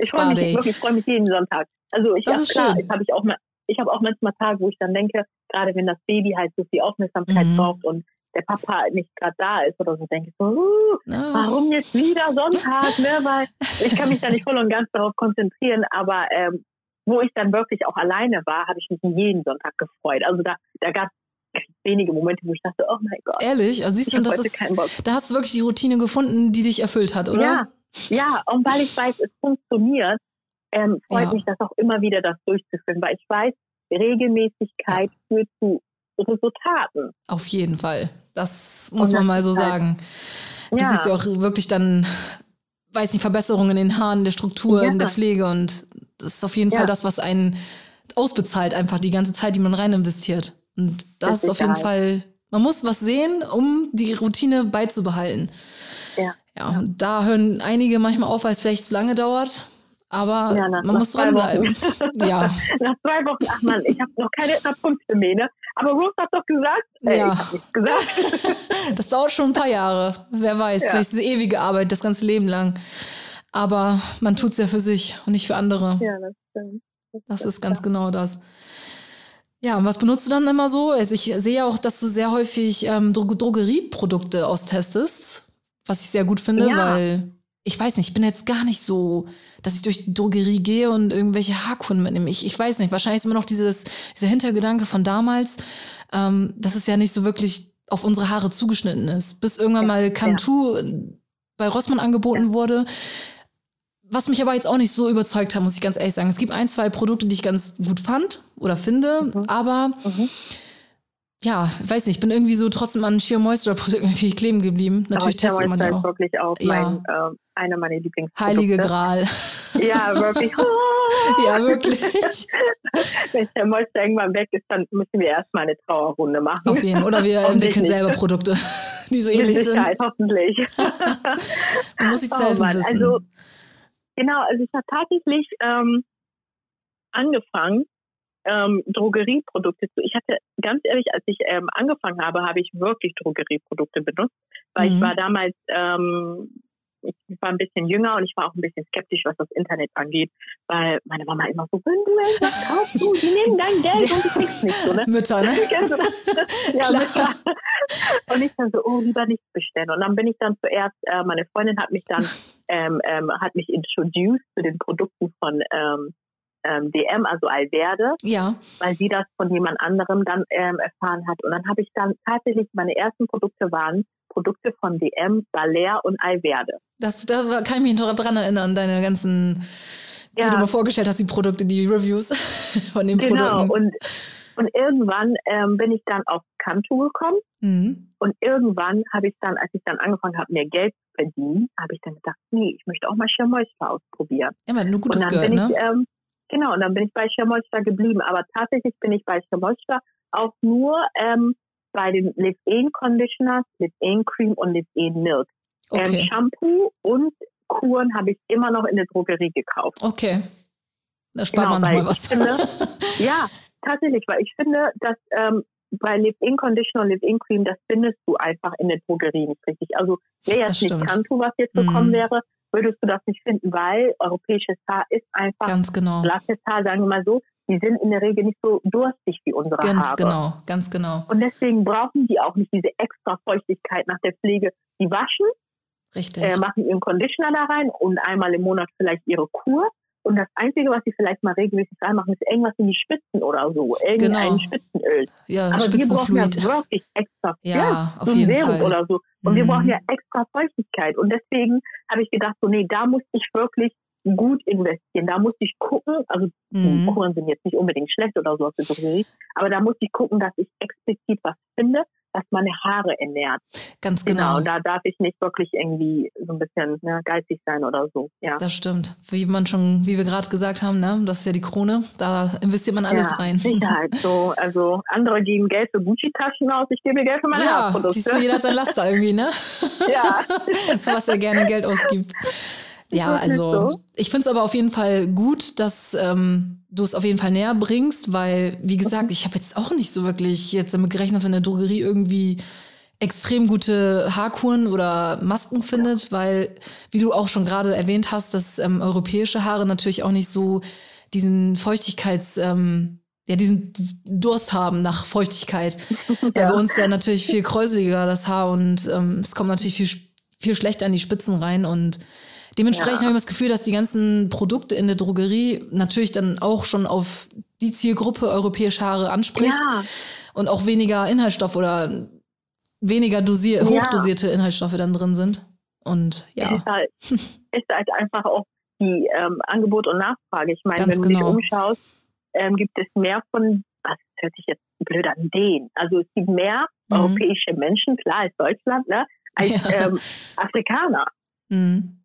Ich freue mich wirklich, ich freue mich jeden Sonntag. Also ich das ist klar, schön. habe ich auch mal, ich habe auch manchmal Tage, wo ich dann denke, gerade wenn das Baby halt so viel Aufmerksamkeit mhm. braucht und der Papa nicht gerade da ist oder so, denke ich so, uh, warum jetzt wieder Sonntag, ne? Weil ich kann mich da nicht voll und ganz darauf konzentrieren, aber ähm, wo ich dann wirklich auch alleine war, habe ich mich jeden Sonntag gefreut. Also da, da gab es wenige Momente, wo ich dachte, oh mein Gott. Ehrlich? Also siehst du, das ist, da hast du wirklich die Routine gefunden, die dich erfüllt hat, oder? Ja, ja, und weil ich weiß, es funktioniert, ähm, freut ja. mich das auch immer wieder, das durchzuführen, weil ich weiß, Regelmäßigkeit führt zu Resultaten. Auf jeden Fall. Das muss man mal so halt, sagen. Du ja. siehst ja auch wirklich dann, weiß nicht, Verbesserungen in den Haaren, der Struktur, ja. in der Pflege und das ist auf jeden ja. Fall das, was einen ausbezahlt, einfach die ganze Zeit, die man rein investiert. Und das, das ist auf jeden Fall, man muss was sehen, um die Routine beizubehalten. Ja. Ja, und da hören einige manchmal auf, weil es vielleicht zu lange dauert. Aber ja, nach, man nach muss dranbleiben. ja. Nach zwei Wochen, ach man, ich habe noch keine mehr, ne? Aber Rose hat doch gesagt. Äh, ja. Gesagt. das dauert schon ein paar Jahre. Wer weiß, ja. vielleicht ist es ewige Arbeit, das ganze Leben lang. Aber man tut es ja für sich und nicht für andere. Ja, das stimmt. Das, das ist ganz genau das. Ja, und was benutzt du dann immer so? Also ich sehe auch, dass du sehr häufig ähm, Dro Drogerieprodukte austestest, was ich sehr gut finde, ja. weil ich weiß nicht, ich bin jetzt gar nicht so, dass ich durch die Drogerie gehe und irgendwelche Haarkunden mitnehme. Ich, ich weiß nicht, wahrscheinlich ist immer noch dieses, dieser Hintergedanke von damals, ähm, dass es ja nicht so wirklich auf unsere Haare zugeschnitten ist. Bis irgendwann ja, mal Cantu ja. bei Rossmann angeboten ja. wurde. Was mich aber jetzt auch nicht so überzeugt hat, muss ich ganz ehrlich sagen. Es gibt ein, zwei Produkte, die ich ganz gut fand oder finde, mhm. aber mhm ja, weiß nicht, ich bin irgendwie so trotzdem an Sheer Moisture Produkt irgendwie kleben geblieben. Natürlich testet man ja auch. ist wirklich auch ja. mein, äh, einer meiner Lieblingsprodukte. Heilige Gral. Ja, wirklich. ja, wirklich. Wenn der Moisture irgendwann weg ist, dann müssen wir erstmal eine Trauerrunde machen. Auf jeden Oder wir entwickeln selber Produkte, die so ähnlich sind. hoffentlich. man muss sich oh, wissen. Also, genau, also ich habe tatsächlich ähm, angefangen, ähm, Drogerieprodukte zu. Ich hatte ganz ehrlich, als ich ähm, angefangen habe, habe ich wirklich Drogerieprodukte benutzt, weil mhm. ich war damals, ähm, ich war ein bisschen jünger und ich war auch ein bisschen skeptisch, was das Internet angeht, weil meine Mama immer so, wenn du etwas kaufst, du, die nehmen dein Geld und du kriegst nichts. So, ne? Mütter, ne? ja, Mütter. Und ich dann so, oh, lieber nichts bestellen. Und dann bin ich dann zuerst, äh, meine Freundin hat mich dann, ähm, ähm, hat mich introduced zu den Produkten von ähm, ähm, DM, also Alverde, ja. weil sie das von jemand anderem dann ähm, erfahren hat. Und dann habe ich dann tatsächlich, meine ersten Produkte waren Produkte von DM, Baler und Alverde. Das, da kann ich mich noch dran erinnern, deine ganzen, die ja. du mir vorgestellt hast, die Produkte, die Reviews von den genau. Produkten. Und, und irgendwann ähm, bin ich dann auf Kanto gekommen. Mhm. Und irgendwann habe ich dann, als ich dann angefangen habe, mehr Geld zu verdienen, habe ich dann gedacht, nee, ich möchte auch mal Schirmäuster ausprobieren. Ja, weil du gutes und dann gehört, bin ne? ich, ähm, Genau, und dann bin ich bei Schermolster geblieben. Aber tatsächlich bin ich bei Schermolster auch nur ähm, bei den Live-In Conditioners, Live-In Cream und Live-In Milk. Ähm, okay. Ähm, Shampoo und Kuren habe ich immer noch in der Drogerie gekauft. Okay. Da spart genau, man nochmal was. Finde, ja, tatsächlich, weil ich finde, dass ähm, bei Live-In Conditioner und Live-In Cream, das findest du einfach in der Drogerie nicht richtig. Also wäre jetzt nicht Kanto, was jetzt bekommen mm. wäre, würdest du das nicht finden, weil europäisches Haar ist einfach ganz genau. blasses Haar, sagen wir mal so. Die sind in der Regel nicht so durstig wie unsere ganz Haare. Ganz genau, ganz genau. Und deswegen brauchen die auch nicht diese extra Feuchtigkeit nach der Pflege. Die waschen, Richtig. Äh, machen ihren Conditioner da rein und einmal im Monat vielleicht ihre Kur. Und das Einzige, was sie vielleicht mal regelmäßig reinmachen, ist irgendwas in die Spitzen oder so. Irgendein genau. Spitzenöl. Ja, Aber wir brauchen ja wirklich extra. Ja, ja auf so jeden Serum Fall. oder so. Und mhm. wir brauchen ja extra Feuchtigkeit. Und deswegen habe ich gedacht, so, nee, da muss ich wirklich gut investieren. Da muss ich gucken, also mhm. Kuren sind jetzt nicht unbedingt schlecht oder so aus der Drogerie, aber da muss ich gucken, dass ich explizit was finde, was meine Haare ernährt. Ganz genau. genau. Da darf ich nicht wirklich irgendwie so ein bisschen ne, geistig sein oder so. Ja. Das stimmt. Wie man schon, wie wir gerade gesagt haben, ne, das ist ja die Krone. Da investiert man alles ja, rein. Sicherheit. So, also andere geben Geld für Gucci-Taschen aus, ich gebe Geld für meine ja, Haarprodukte. Siehst du, jeder hat sein Laster irgendwie, ne? Ja. was er gerne Geld ausgibt. Ja, also so. ich finde es aber auf jeden Fall gut, dass ähm, du es auf jeden Fall näher bringst, weil, wie gesagt, ich habe jetzt auch nicht so wirklich jetzt damit gerechnet, wenn eine Drogerie irgendwie extrem gute Haarkuren oder Masken findet, ja. weil, wie du auch schon gerade erwähnt hast, dass ähm, europäische Haare natürlich auch nicht so diesen Feuchtigkeits, ähm, ja, diesen Durst haben nach Feuchtigkeit. Ja. Weil bei uns ja natürlich viel kräuseliger das Haar und ähm, es kommt natürlich viel, viel schlechter in die Spitzen rein und Dementsprechend ja. habe ich das Gefühl, dass die ganzen Produkte in der Drogerie natürlich dann auch schon auf die Zielgruppe europäische Haare anspricht ja. und auch weniger Inhaltsstoffe oder weniger dosier ja. hochdosierte Inhaltsstoffe dann drin sind. Und ja. Es ist halt, ist halt einfach auch die ähm, Angebot und Nachfrage. Ich meine, Ganz wenn du genau. dich umschaust, ähm, gibt es mehr von, was hört sich jetzt blöd an, den. Also es gibt mehr mhm. europäische Menschen, klar ist Deutschland, ne, als ähm, Afrikaner. Mhm.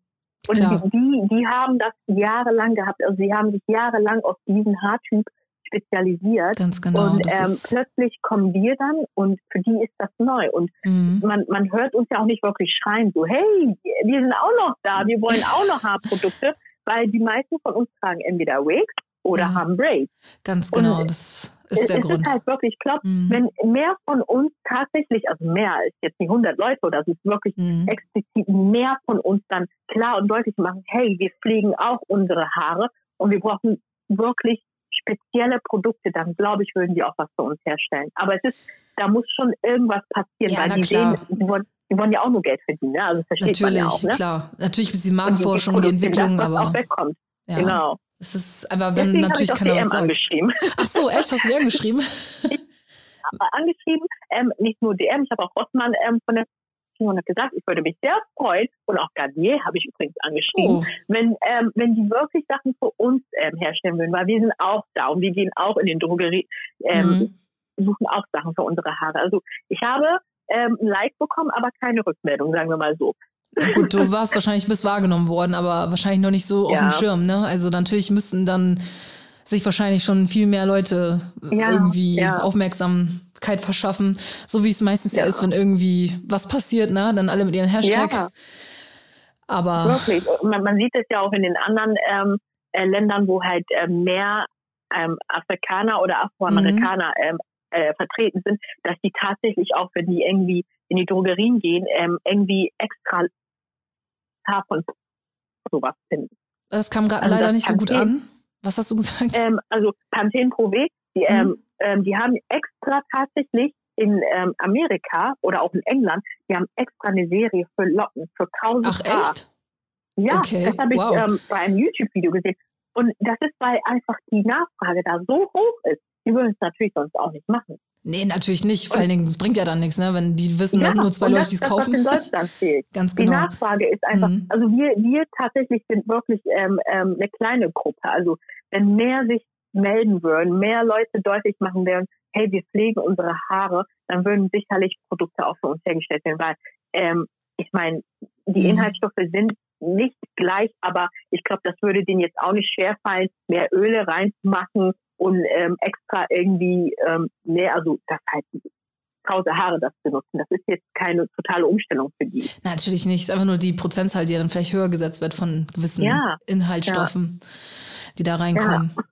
Und die, die haben das jahrelang gehabt. Also sie haben sich jahrelang auf diesen Haartyp spezialisiert. Ganz genau. Und ähm, plötzlich kommen wir dann und für die ist das neu. Und mhm. man, man hört uns ja auch nicht wirklich schreien, so, hey, wir sind auch noch da, wir wollen auch noch Haarprodukte, weil die meisten von uns tragen entweder Wigs oder ja. haben Braids. Ganz genau, und das ist der es Grund. Ist halt wirklich, ich glaube, mhm. wenn mehr von uns tatsächlich, also mehr als jetzt nicht 100 Leute oder es ist wirklich mhm. explizit mehr von uns dann klar und deutlich machen, hey, wir pflegen auch unsere Haare und wir brauchen wirklich spezielle Produkte, dann glaube ich, würden die auch was für uns herstellen. Aber es ist, da muss schon irgendwas passieren, ja, weil die sehen, die wollen, die wollen ja auch nur Geld verdienen, ne? Also versteht Natürlich, man ja auch, ne? klar. Natürlich ist die Marktforschung, die, die Entwicklung, das, aber auch wegkommt. Ja. Genau. Es ist, aber wenn Deswegen natürlich ich keiner was sagt. Angeschrieben. Ach so, echt? Hast du die angeschrieben? angeschrieben, ähm, nicht nur DM, ich habe auch Rossmann ähm, von der und hat gesagt, ich würde mich sehr freuen, und auch Garnier habe ich übrigens angeschrieben, oh. wenn, ähm, wenn die wirklich Sachen für uns ähm, herstellen würden, weil wir sind auch da und wir gehen auch in den Drogerie, ähm, mhm. suchen auch Sachen für unsere Haare. Also ich habe ähm, ein Like bekommen, aber keine Rückmeldung, sagen wir mal so. Gut, du warst wahrscheinlich bis wahrgenommen worden, aber wahrscheinlich noch nicht so ja. auf dem Schirm, ne? Also natürlich müssten dann sich wahrscheinlich schon viel mehr Leute ja, irgendwie ja. Aufmerksamkeit verschaffen, so wie es meistens ja. ist, wenn irgendwie was passiert, ne? Dann alle mit ihrem Hashtag. Aber wirklich, man, man, sieht es ja auch in den anderen ähm, äh, Ländern, wo halt äh, mehr ähm, Afrikaner oder Afroamerikaner mhm. ähm, äh, vertreten sind, dass die tatsächlich auch, wenn die irgendwie in die Drogerien gehen, ähm, irgendwie extra von sowas finden. Das kam gerade also leider nicht so gut an. Was hast du gesagt? Ähm, also Pantene Pro V, die, mhm. ähm, ähm, die haben extra tatsächlich in ähm, Amerika oder auch in England, die haben extra eine Serie für Locken, für tausend Ach Paar. echt? Ja, okay. das habe ich wow. Ähm, bei einem YouTube-Video gesehen. Und das ist, weil einfach die Nachfrage da so hoch ist. Die würden es natürlich sonst auch nicht machen. Nee, natürlich nicht. Vor allen Dingen, es bringt ja dann nichts, ne? wenn die wissen, ja, dass nur zwei Leute die es kaufen. Das, was in Deutschland fehlt. Ganz genau. Die Nachfrage ist einfach, mhm. also wir, wir tatsächlich sind wirklich ähm, ähm, eine kleine Gruppe. Also wenn mehr sich melden würden, mehr Leute deutlich machen würden, hey, wir pflegen unsere Haare, dann würden sicherlich Produkte auch für uns hergestellt werden, weil ähm, ich meine, die mhm. Inhaltsstoffe sind nicht gleich, aber ich glaube, das würde denen jetzt auch nicht schwerfallen, mehr Öle reinzumachen und ähm, extra irgendwie ähm, mehr, also das heißt krause Haare das benutzen. Das ist jetzt keine totale Umstellung für die. Natürlich nicht. Es ist einfach nur die Prozentzahl, die dann vielleicht höher gesetzt wird von gewissen ja. Inhaltsstoffen, ja. die da reinkommen. Ja.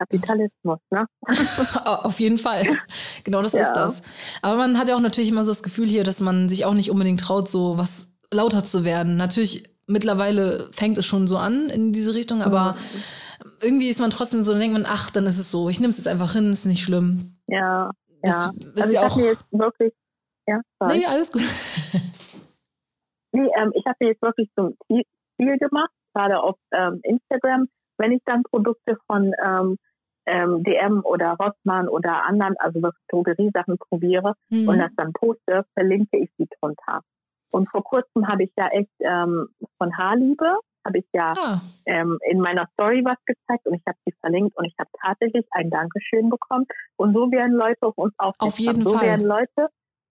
Kapitalismus, ne? Auf jeden Fall. Genau das ist das. Aber man hat ja auch natürlich immer so das Gefühl hier, dass man sich auch nicht unbedingt traut, so was lauter zu werden. Natürlich, mittlerweile fängt es schon so an in diese Richtung, aber mhm irgendwie ist man trotzdem so, dann denkt man, ach, dann ist es so. Ich nehme es jetzt einfach hin, ist nicht schlimm. Ja. Das ja. ist also ja auch. Mir jetzt wirklich, ja, sorry. nee, alles gut. nee, ähm, ich habe mir jetzt wirklich so ein Ziel gemacht, gerade auf ähm, Instagram, wenn ich dann Produkte von ähm, ähm, DM oder Rossmann oder anderen, also Drogeriesachen probiere mhm. und das dann poste, verlinke ich sie drunter. Und vor kurzem habe ich ja echt ähm, von Haarliebe habe ich ja ah. ähm, in meiner Story was gezeigt und ich habe sie verlinkt und ich habe tatsächlich ein Dankeschön bekommen. Und so werden Leute auf uns aufmerksam. Auf jeden so Fall. werden Leute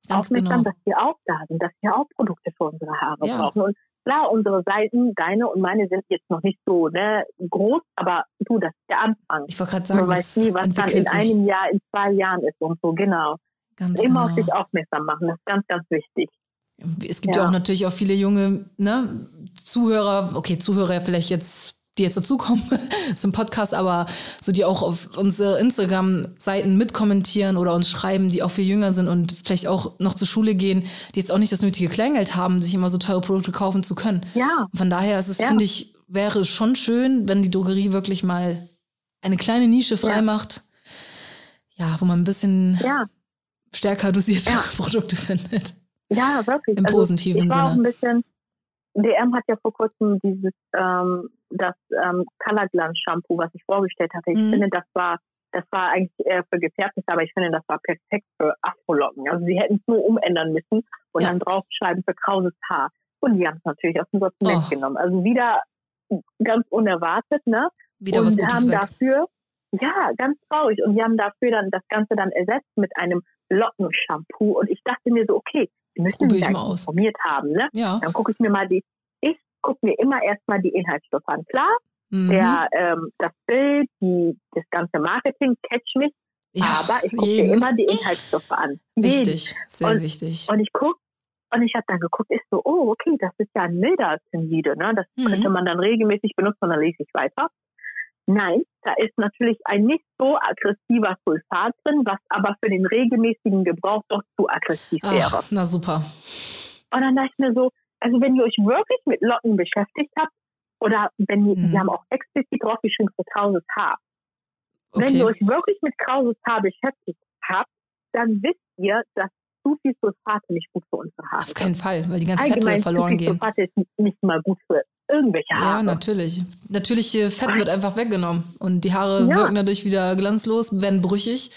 Ganz aufmerksam, genau. dass wir auch da sind, dass wir auch Produkte für unsere Haare ja. brauchen. Und klar, unsere Seiten, deine und meine sind jetzt noch nicht so ne, groß, aber du, das ist der Anfang. Ich wollte gerade sagen, man weiß nie, was dann in einem Jahr, in zwei Jahren ist und so, genau. Ganz Immer genau. auf sich aufmerksam machen, das ist ganz, ganz wichtig. Es gibt ja, ja auch natürlich auch viele junge ne, Zuhörer, okay, Zuhörer vielleicht jetzt die jetzt dazukommen zum Podcast, aber so die auch auf unsere Instagram-Seiten mitkommentieren oder uns schreiben, die auch viel jünger sind und vielleicht auch noch zur Schule gehen, die jetzt auch nicht das nötige Kleingeld haben, sich immer so teure Produkte kaufen zu können. Ja. Von daher ist es, ja. finde ich, wäre es schon schön, wenn die Drogerie wirklich mal eine kleine Nische freimacht. Ja. ja, wo man ein bisschen stärker dosierte Produkte findet. Ja, wirklich. Im also positiven ich war Sinne. Auch ein bisschen, DM hat ja vor kurzem dieses ähm, das ähm, Color Glanz Shampoo, was ich vorgestellt hatte. Ich mhm. finde, das war das war eigentlich eher für gefärbtes, aber ich finde, das war perfekt für Afrolocken. Also sie hätten es nur umändern müssen und ja. dann draufschreiben für krauses Haar. Und die haben es natürlich aus dem Sortiment oh. genommen. Also wieder ganz unerwartet, ne? Wieder und was Gutes haben weg. dafür, ja, ganz traurig. Und wir haben dafür dann das Ganze dann ersetzt mit einem Lockenshampoo. Und ich dachte mir so, okay, die müssen sich informiert haben, ne? Ja. Dann gucke ich mir mal die gucke mir immer erstmal die Inhaltsstoffe an. Klar, mhm. der, ähm, das Bild, die, das ganze Marketing catch mich, ja, aber ich gucke mir immer die Inhaltsstoffe an. Wichtig, jeden. sehr und, wichtig. Und ich gucke, und ich habe dann geguckt, ist so, oh, okay, das ist ja ein milder Zimvide, ne? Das mhm. könnte man dann regelmäßig benutzen und dann lese ich weiter. Nein, da ist natürlich ein nicht so aggressiver Sulfat drin, was aber für den regelmäßigen Gebrauch doch zu aggressiv wäre. Ach, na super. Und dann dachte ich mir so, also wenn ihr euch wirklich mit Locken beschäftigt habt, oder wenn ihr, mhm. wir haben auch explizit draufgeschrieben für krauses Haar. Okay. Wenn ihr euch wirklich mit krauses Haar beschäftigt habt, dann wisst ihr, dass zu viel Sulfate nicht gut für unsere Haare Auf keinen Fall, weil die ganzen Fette verloren gehen. Sulfate ist nicht mal gut für irgendwelche Haare. Ja, natürlich. Natürlich Fett wird einfach weggenommen und die Haare ja. wirken dadurch wieder glanzlos, werden brüchig,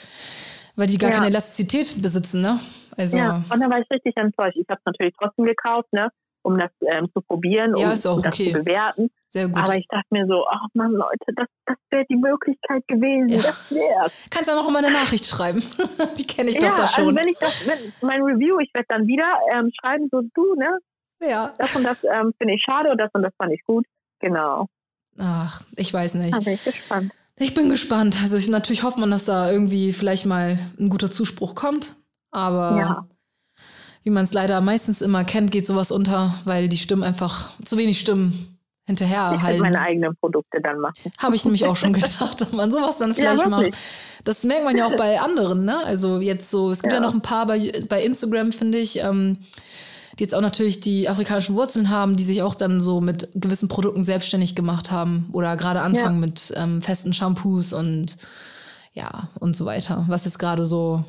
weil die gar ja. keine Elastizität besitzen, ne? Also ja, und dann war ich richtig enttäuscht. Ich habe es natürlich trotzdem gekauft, ne? Um das ähm, zu probieren ja, und, um das okay. zu bewerten. Aber ich dachte mir so, ach Mann, Leute, das, das wäre die Möglichkeit gewesen. Ja. Das wär's. Kannst du auch noch mal eine Nachricht schreiben. die kenne ich ja, doch da also schon. Also wenn ich das, wenn mein Review, ich werde dann wieder ähm, schreiben, so du, ne? Ja. Das und das ähm, finde ich schade und das und das fand ich gut. Genau. Ach, ich weiß nicht. Da bin ich gespannt. Ich bin gespannt. Also ich, natürlich hofft man, dass da irgendwie vielleicht mal ein guter Zuspruch kommt. Aber ja wie man es leider meistens immer kennt, geht sowas unter, weil die Stimmen einfach zu wenig Stimmen hinterher ich halten. meine eigenen Produkte dann machen. Habe ich nämlich auch schon gedacht, ob man sowas dann vielleicht ja, macht. Das merkt man ja auch bei anderen, ne? Also jetzt so, es gibt ja, ja noch ein paar bei, bei Instagram, finde ich, ähm, die jetzt auch natürlich die afrikanischen Wurzeln haben, die sich auch dann so mit gewissen Produkten selbstständig gemacht haben oder gerade anfangen ja. mit ähm, festen Shampoos und ja, und so weiter. Was jetzt gerade so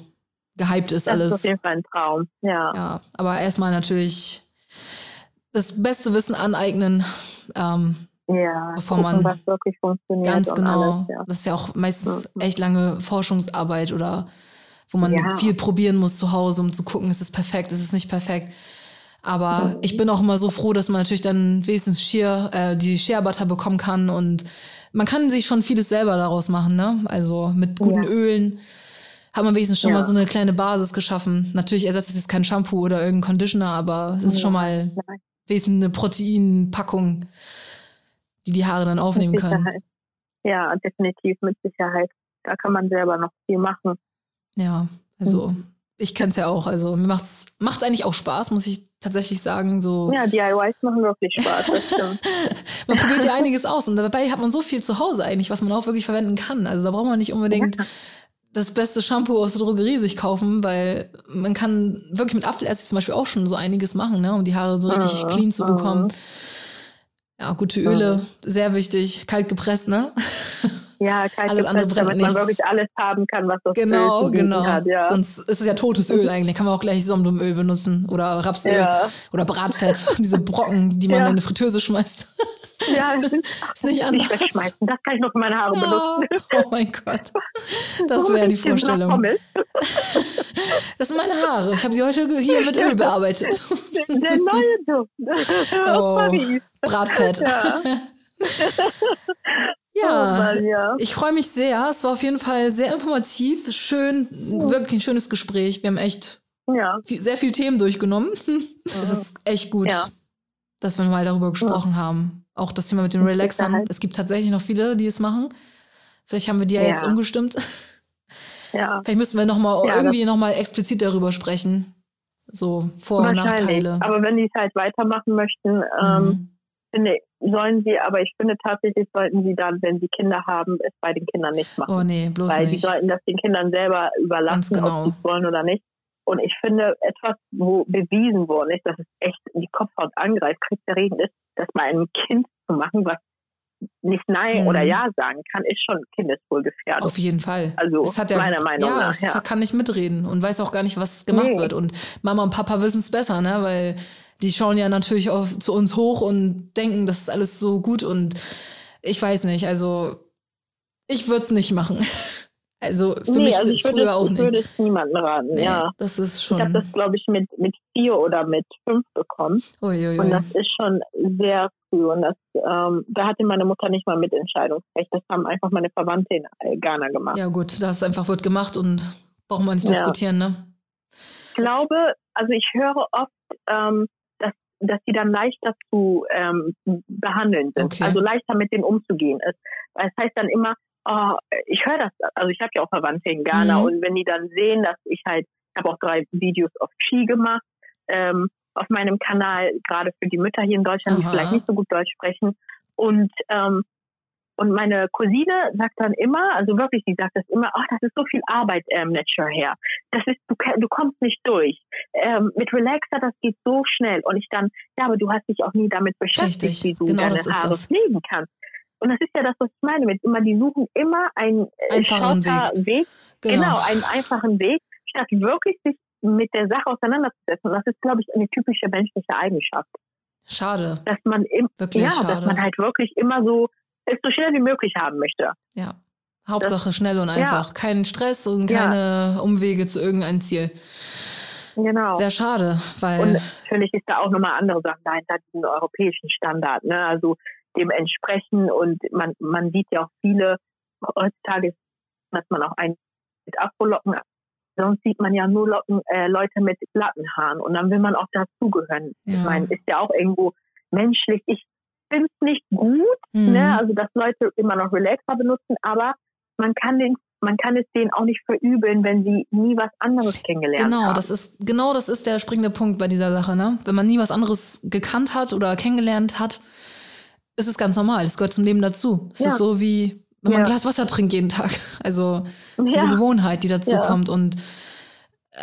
gehypt ist das alles. Das ist auf jeden Fall ein Traum, ja. Ja, aber erstmal natürlich das beste Wissen aneignen. Ähm, ja, bevor man was wirklich funktioniert. Ganz genau. Alles, ja. Das ist ja auch meistens mhm. echt lange Forschungsarbeit oder wo man ja. viel probieren muss zu Hause, um zu gucken, ist es perfekt, ist es nicht perfekt. Aber mhm. ich bin auch immer so froh, dass man natürlich dann wenigstens Sheer, äh, die Shea Butter bekommen kann und man kann sich schon vieles selber daraus machen, ne? Also mit guten ja. Ölen hat man wenigstens schon ja. mal so eine kleine Basis geschaffen. Natürlich ersetzt es jetzt kein Shampoo oder irgendein Conditioner, aber es ist ja. schon mal wenigstens eine Proteinpackung, die die Haare dann aufnehmen können. Ja, definitiv mit Sicherheit. Da kann man selber noch viel machen. Ja, also mhm. ich kenne es ja auch. Also mir macht es eigentlich auch Spaß, muss ich tatsächlich sagen. So. Ja, DIYs machen wirklich Spaß. man probiert ja einiges aus und dabei hat man so viel zu Hause eigentlich, was man auch wirklich verwenden kann. Also da braucht man nicht unbedingt ja das beste Shampoo aus der Drogerie sich kaufen, weil man kann wirklich mit Apfelessig zum Beispiel auch schon so einiges machen, ne, um die Haare so richtig uh, clean zu bekommen. Uh. Ja, gute Öle, uh. sehr wichtig, kalt gepresst, ne? Ja, kalt alles andere brennt damit nichts. man wirklich alles haben kann, was das genau, Öl genau. hat. Ja. Sonst ist es ja totes Öl eigentlich. Kann man auch gleich Sonnenblumenöl benutzen oder Rapsöl ja. oder Bratfett, diese Brocken, die man ja. in eine Fritteuse schmeißt. Ja, ist nicht anders. Nicht wegschmeißen. Das kann ich noch für meine Haare benutzen. Oh mein Gott. Das wäre die Vorstellung. Das sind meine Haare. Ich habe sie heute hier mit Öl bearbeitet. Der neue Duft. Oh, Bratfett. Ja. Ja, oh Mann, ja. ich freue mich sehr. Es war auf jeden Fall sehr informativ, schön, ja. wirklich ein schönes Gespräch. Wir haben echt ja. viel, sehr viele Themen durchgenommen. Es ist echt gut, ja. dass wir mal darüber gesprochen ja. haben. Auch das Thema mit den Relaxern. Es gibt tatsächlich noch viele, die es machen. Vielleicht haben wir die ja, jetzt umgestimmt. Ja. Vielleicht müssen wir noch mal irgendwie noch mal explizit darüber sprechen. So Vor- und Nachteile. Aber wenn die es halt weitermachen möchten, ähm, mhm. finde, sollen sie, aber ich finde tatsächlich sollten sie dann, wenn sie Kinder haben, es bei den Kindern nicht machen. Oh nee, bloß Weil nicht. die sollten das den Kindern selber überlassen, genau. ob sie es wollen oder nicht. Und ich finde, etwas, wo bewiesen worden ist, dass es echt die Kopfhaut angreift, krebserregend ist, das bei einem Kind zu machen, was nicht Nein mhm. oder Ja sagen kann, ist schon Kindeswohlgefährdung. Auf jeden Fall. Also es hat ja, meiner Meinung ja, nach. Es ja, kann nicht mitreden und weiß auch gar nicht, was gemacht nee. wird. Und Mama und Papa wissen es besser, ne? Weil die schauen ja natürlich auch zu uns hoch und denken, das ist alles so gut und ich weiß nicht, also ich würde es nicht machen. Also für nee, mich also ich früher würde, auch nicht. Ich würde es niemandem raten, nee, ja. Das ist schon. Ich habe das, glaube ich, mit, mit vier oder mit fünf bekommen. Uiuiui. Und das ist schon sehr früh. Und das, ähm, da hatte meine Mutter nicht mal Mitentscheidungsrecht. Das haben einfach meine Verwandte in Ghana gemacht. Ja, gut, das einfach wird gemacht und braucht man nicht ja. diskutieren, ne? Ich glaube, also ich höre oft, ähm, dass sie dann leichter zu ähm, behandeln sind, okay. also leichter mit denen umzugehen ist. Es heißt dann immer, oh, ich höre das, also ich habe ja auch Verwandte in Ghana mhm. und wenn die dann sehen, dass ich halt, ich habe auch drei Videos auf Ski gemacht, ähm, auf meinem Kanal, gerade für die Mütter hier in Deutschland, Aha. die vielleicht nicht so gut Deutsch sprechen. Und ähm, und meine Cousine sagt dann immer, also wirklich, sie sagt das immer, ach, das ist so viel Arbeit, ähm, Nature her. Das ist, du, du kommst nicht durch. Ähm, mit Relaxer, das geht so schnell. Und ich dann, ja, aber du hast dich auch nie damit beschäftigt, Richtig. wie du genau deine Haare pflegen kannst. Und das ist ja das, was ich meine mit immer, die suchen immer einen äh, einfachen Weg. Weg. Genau. genau, einen einfachen Weg, statt wirklich sich mit der Sache auseinanderzusetzen. Und das ist, glaube ich, eine typische menschliche Eigenschaft. Schade. Dass man im, wirklich ja, schade. dass man halt wirklich immer so es so schnell wie möglich haben möchte. Ja. Hauptsache das, schnell und einfach. Ja. Kein Stress und keine ja. Umwege zu irgendeinem Ziel. Genau. Sehr schade, weil. Und natürlich ist da auch nochmal andere Sachen dahinter, diesen europäischen Standard. Ne? Also dementsprechend und man, man sieht ja auch viele heutzutage, dass man auch ein mit Afrolocken, sonst sieht man ja nur Locken, äh, Leute mit glatten Haaren und dann will man auch dazugehören. Ja. Ich meine, ist ja auch irgendwo menschlich. Ich finde es nicht gut, mhm. ne? also dass Leute immer noch Relaxer benutzen, aber man kann den man kann es denen auch nicht verübeln, wenn sie nie was anderes kennengelernt genau, haben. Das ist, genau das ist der springende Punkt bei dieser Sache. Ne? Wenn man nie was anderes gekannt hat oder kennengelernt hat, ist es ganz normal. Das gehört zum Leben dazu. Es ja. ist so wie, wenn man ja. ein Glas Wasser trinkt jeden Tag. Also diese ja. Gewohnheit, die dazu kommt. Und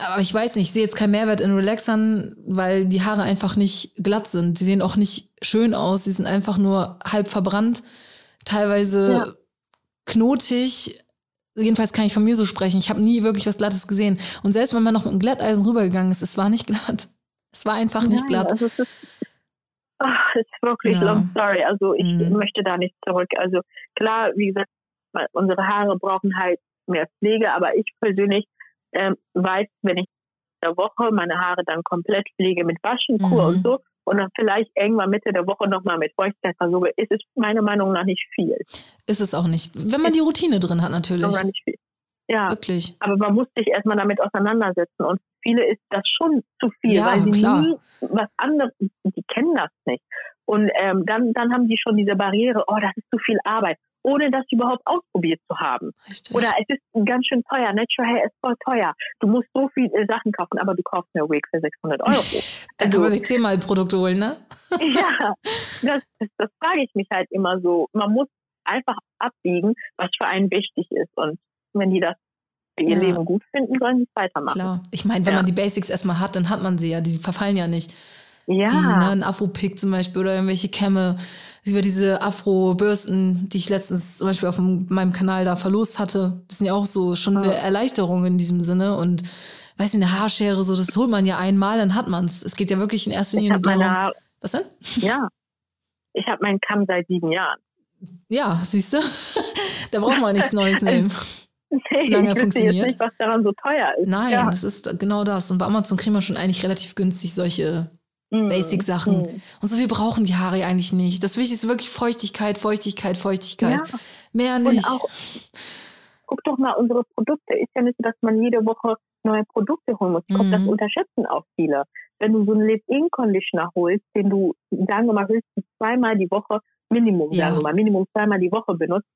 aber ich weiß nicht, ich sehe jetzt keinen Mehrwert in Relaxern, weil die Haare einfach nicht glatt sind. Sie sehen auch nicht schön aus. Sie sind einfach nur halb verbrannt, teilweise ja. knotig. Jedenfalls kann ich von mir so sprechen. Ich habe nie wirklich was Glattes gesehen. Und selbst wenn man noch mit einem Glätteisen rübergegangen ist, es war nicht glatt. Es war einfach nicht Nein, glatt. Also es ist, ach, es ist wirklich ja. long story. Also ich mhm. möchte da nicht zurück. Also klar, wie gesagt, unsere Haare brauchen halt mehr Pflege, aber ich persönlich ähm, weiß, wenn ich der Woche meine Haare dann komplett pflege mit Waschenkur mhm. und so und dann vielleicht irgendwann Mitte der Woche nochmal mit Feuchtigkeit versuche, ist es meiner Meinung nach nicht viel. Ist es auch nicht. Wenn man die Routine drin hat, natürlich. Nicht viel. Ja, wirklich. Aber man muss sich erstmal damit auseinandersetzen und viele ist das schon zu viel, ja, weil sie klar. nie was anderes, die kennen das nicht. Und ähm, dann, dann haben die schon diese Barriere, oh, das ist zu viel Arbeit ohne das überhaupt ausprobiert zu haben. Richtig. Oder es ist ganz schön teuer. Natural Hair ist voll teuer. Du musst so viele äh, Sachen kaufen, aber du kaufst eine Wig für 600 Euro. Dann kann man sich zehnmal Produkte holen, ne? ja, das, das, das frage ich mich halt immer so. Man muss einfach abwiegen, was für einen wichtig ist. Und wenn die das für ihr ja. Leben gut finden, sollen sie es weitermachen. Klar. Ich meine, wenn ja. man die Basics erstmal hat, dann hat man sie ja. Die verfallen ja nicht. Ja. Wie ne, ein Afro-Pick zum Beispiel oder irgendwelche Kämme über diese Afro-Bürsten, die ich letztens zum Beispiel auf meinem Kanal da verlost hatte. Das sind ja auch so schon eine Erleichterung in diesem Sinne. Und weiß nicht, eine Haarschere, so, das holt man ja einmal, dann hat man es. Es geht ja wirklich in erster Linie darum. Was denn? Ja. Ich habe meinen Kamm seit sieben Jahren. Ja, siehst du? da braucht man nichts Neues nehmen. Nee, Solange er funktioniert. Jetzt nicht, was daran so teuer ist. Nein, ja. das ist genau das. Und bei Amazon kriegen wir schon eigentlich relativ günstig solche Mm. Basic-Sachen. Mm. Und so viel brauchen die Haare eigentlich nicht. Das Wichtigste ist wirklich Feuchtigkeit, Feuchtigkeit, Feuchtigkeit. Ja. Mehr nicht. Auch, guck doch mal unsere Produkte. Ist ja nicht so, dass man jede Woche neue Produkte holen muss. Ich glaube, mhm. das unterschätzen auch viele. Wenn du so einen Live-In-Conditioner holst, den du, sagen wir mal, höchstens zweimal die Woche, Minimum, ja. sagen wir mal, Minimum zweimal die Woche benutzt,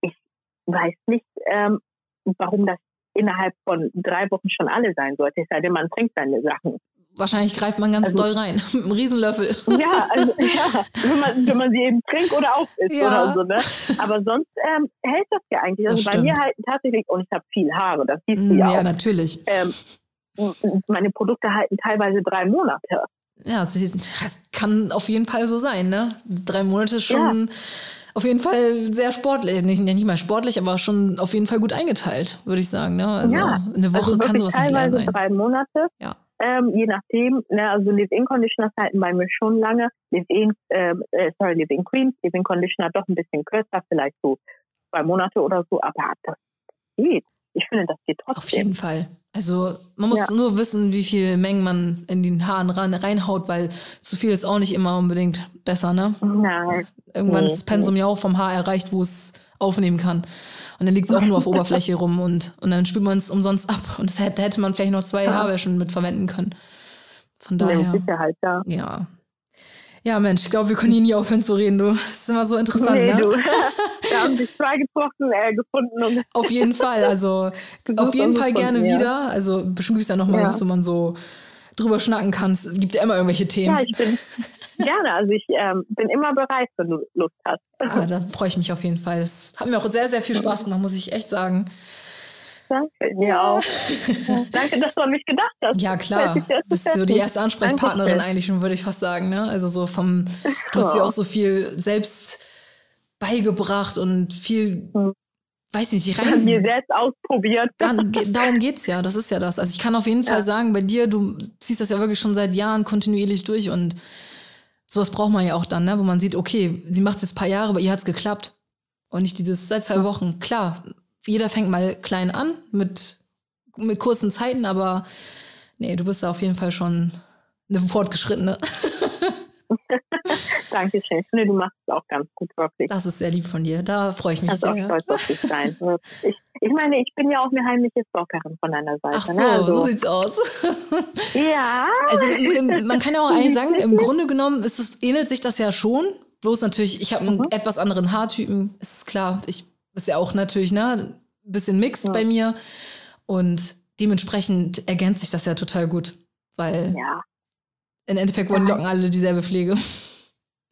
ich weiß nicht, ähm, warum das innerhalb von drei Wochen schon alle sein sollte. Es sei denn, man trinkt seine Sachen. Wahrscheinlich greift man ganz also, doll rein, mit einem Riesenlöffel. Ja, also, ja wenn, man, wenn man sie eben trinkt oder aufisst ja. oder so. Ne? Aber sonst ähm, hält das ja eigentlich. Also bei mir halten tatsächlich, und ich habe viel Haare, das siehst du ja Ja, natürlich. Ähm, meine Produkte halten teilweise drei Monate. Ja, das kann auf jeden Fall so sein, ne? Drei Monate schon ja. auf jeden Fall sehr sportlich. Nicht, nicht mal sportlich, aber schon auf jeden Fall gut eingeteilt, würde ich sagen. Ne? Also ja. eine Woche also kann sowas nicht leer sein. drei Monate. Ja. Ähm, je nachdem, ne, also Live-In-Conditioner halten bei mir schon lange. Live-In, ähm, äh, sorry, Live-In Cream, Live-In-Conditioner doch ein bisschen kürzer, vielleicht so zwei Monate oder so, aber das geht. Ich finde, das geht trotzdem. Auf jeden Fall. Also man muss ja. nur wissen, wie viel Mengen man in den Haaren rein, reinhaut, weil zu viel ist auch nicht immer unbedingt besser, ne? Nein. Irgendwann nee, ist das Pensum ja auch vom Haar erreicht, wo es aufnehmen kann. Und dann liegt es auch nur auf Oberfläche rum und, und dann spült man es umsonst ab. Und das hätte, da hätte man vielleicht noch zwei ja. Haarwäschen mit verwenden können. Von daher. Ja, Sicherheit, ja. Ja. Ja, Mensch, ich glaube, wir können hier nie aufhören zu reden, du. Das ist immer so interessant, nee, ne? Du. Wir haben dich freigesprochen, äh, gefunden. auf jeden Fall, also auf jeden Fall gerne ja. wieder. Also bestimmt gibt es ja nochmal ja. was, wo man so drüber schnacken kann. Es gibt ja immer irgendwelche Themen. Ja, ich bin gerne. Also ich ähm, bin immer bereit, wenn du Lust hast. Ah, da freue ich mich auf jeden Fall. Es hat mir auch sehr, sehr viel Spaß gemacht, muss ich echt sagen. Danke, mir auch. Danke, dass du an mich gedacht hast. Ja, klar. Du bist so die erste Ansprechpartnerin eigentlich schon, würde ich fast sagen. Ne? Also so vom, du hast dir auch so viel selbst beigebracht und viel, hm. Weiß nicht, rein. mir selbst ausprobiert. Dann, darum geht's ja, das ist ja das. Also ich kann auf jeden ja. Fall sagen, bei dir, du ziehst das ja wirklich schon seit Jahren kontinuierlich durch und sowas braucht man ja auch dann, ne? wo man sieht, okay, sie macht es jetzt ein paar Jahre, aber ihr hat's geklappt. Und nicht dieses seit zwei Wochen. Klar, jeder fängt mal klein an mit, mit kurzen Zeiten, aber nee, du bist da auf jeden Fall schon eine fortgeschrittene. Dankeschön. Ich finde, du machst es auch ganz gut, wirklich. Das ist sehr lieb von dir. Da freue ich mich also sehr. Auch stolz auf dich sein. Ich, ich meine, ich bin ja auch eine heimliche Stalkerin von deiner Seite. Ach ne? so, ne? also, so sieht's aus. ja. Also man kann ja auch eigentlich sagen, im Grunde genommen ist es, ähnelt sich das ja schon. Bloß natürlich, ich habe einen mhm. etwas anderen Haartypen, ist klar. Ich ist ja auch natürlich, ne, ein bisschen mixed ja. bei mir. Und dementsprechend ergänzt sich das ja total gut. Weil ja. im Endeffekt wollen Locken alle dieselbe Pflege.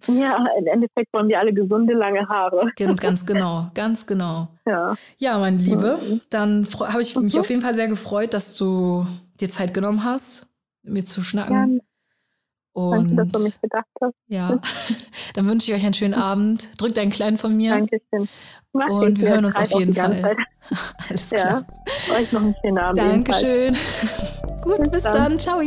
Ja, im Endeffekt wollen wir alle gesunde, lange Haare. Ganz genau, ganz genau. Ja, ja meine Liebe, mhm. dann habe ich mich mhm. auf jeden Fall sehr gefreut, dass du dir Zeit genommen hast, mit mir zu schnacken. Ja. Und Danke, dass du mich gedacht hast. Ja, dann wünsche ich euch einen schönen Abend. Drückt einen kleinen von mir. Dankeschön. Mach und wir hören uns auf jeden Fall. Alles klar. Ja, euch noch einen schönen Abend. Dankeschön. Gut, bis, bis dann. dann. Ciao.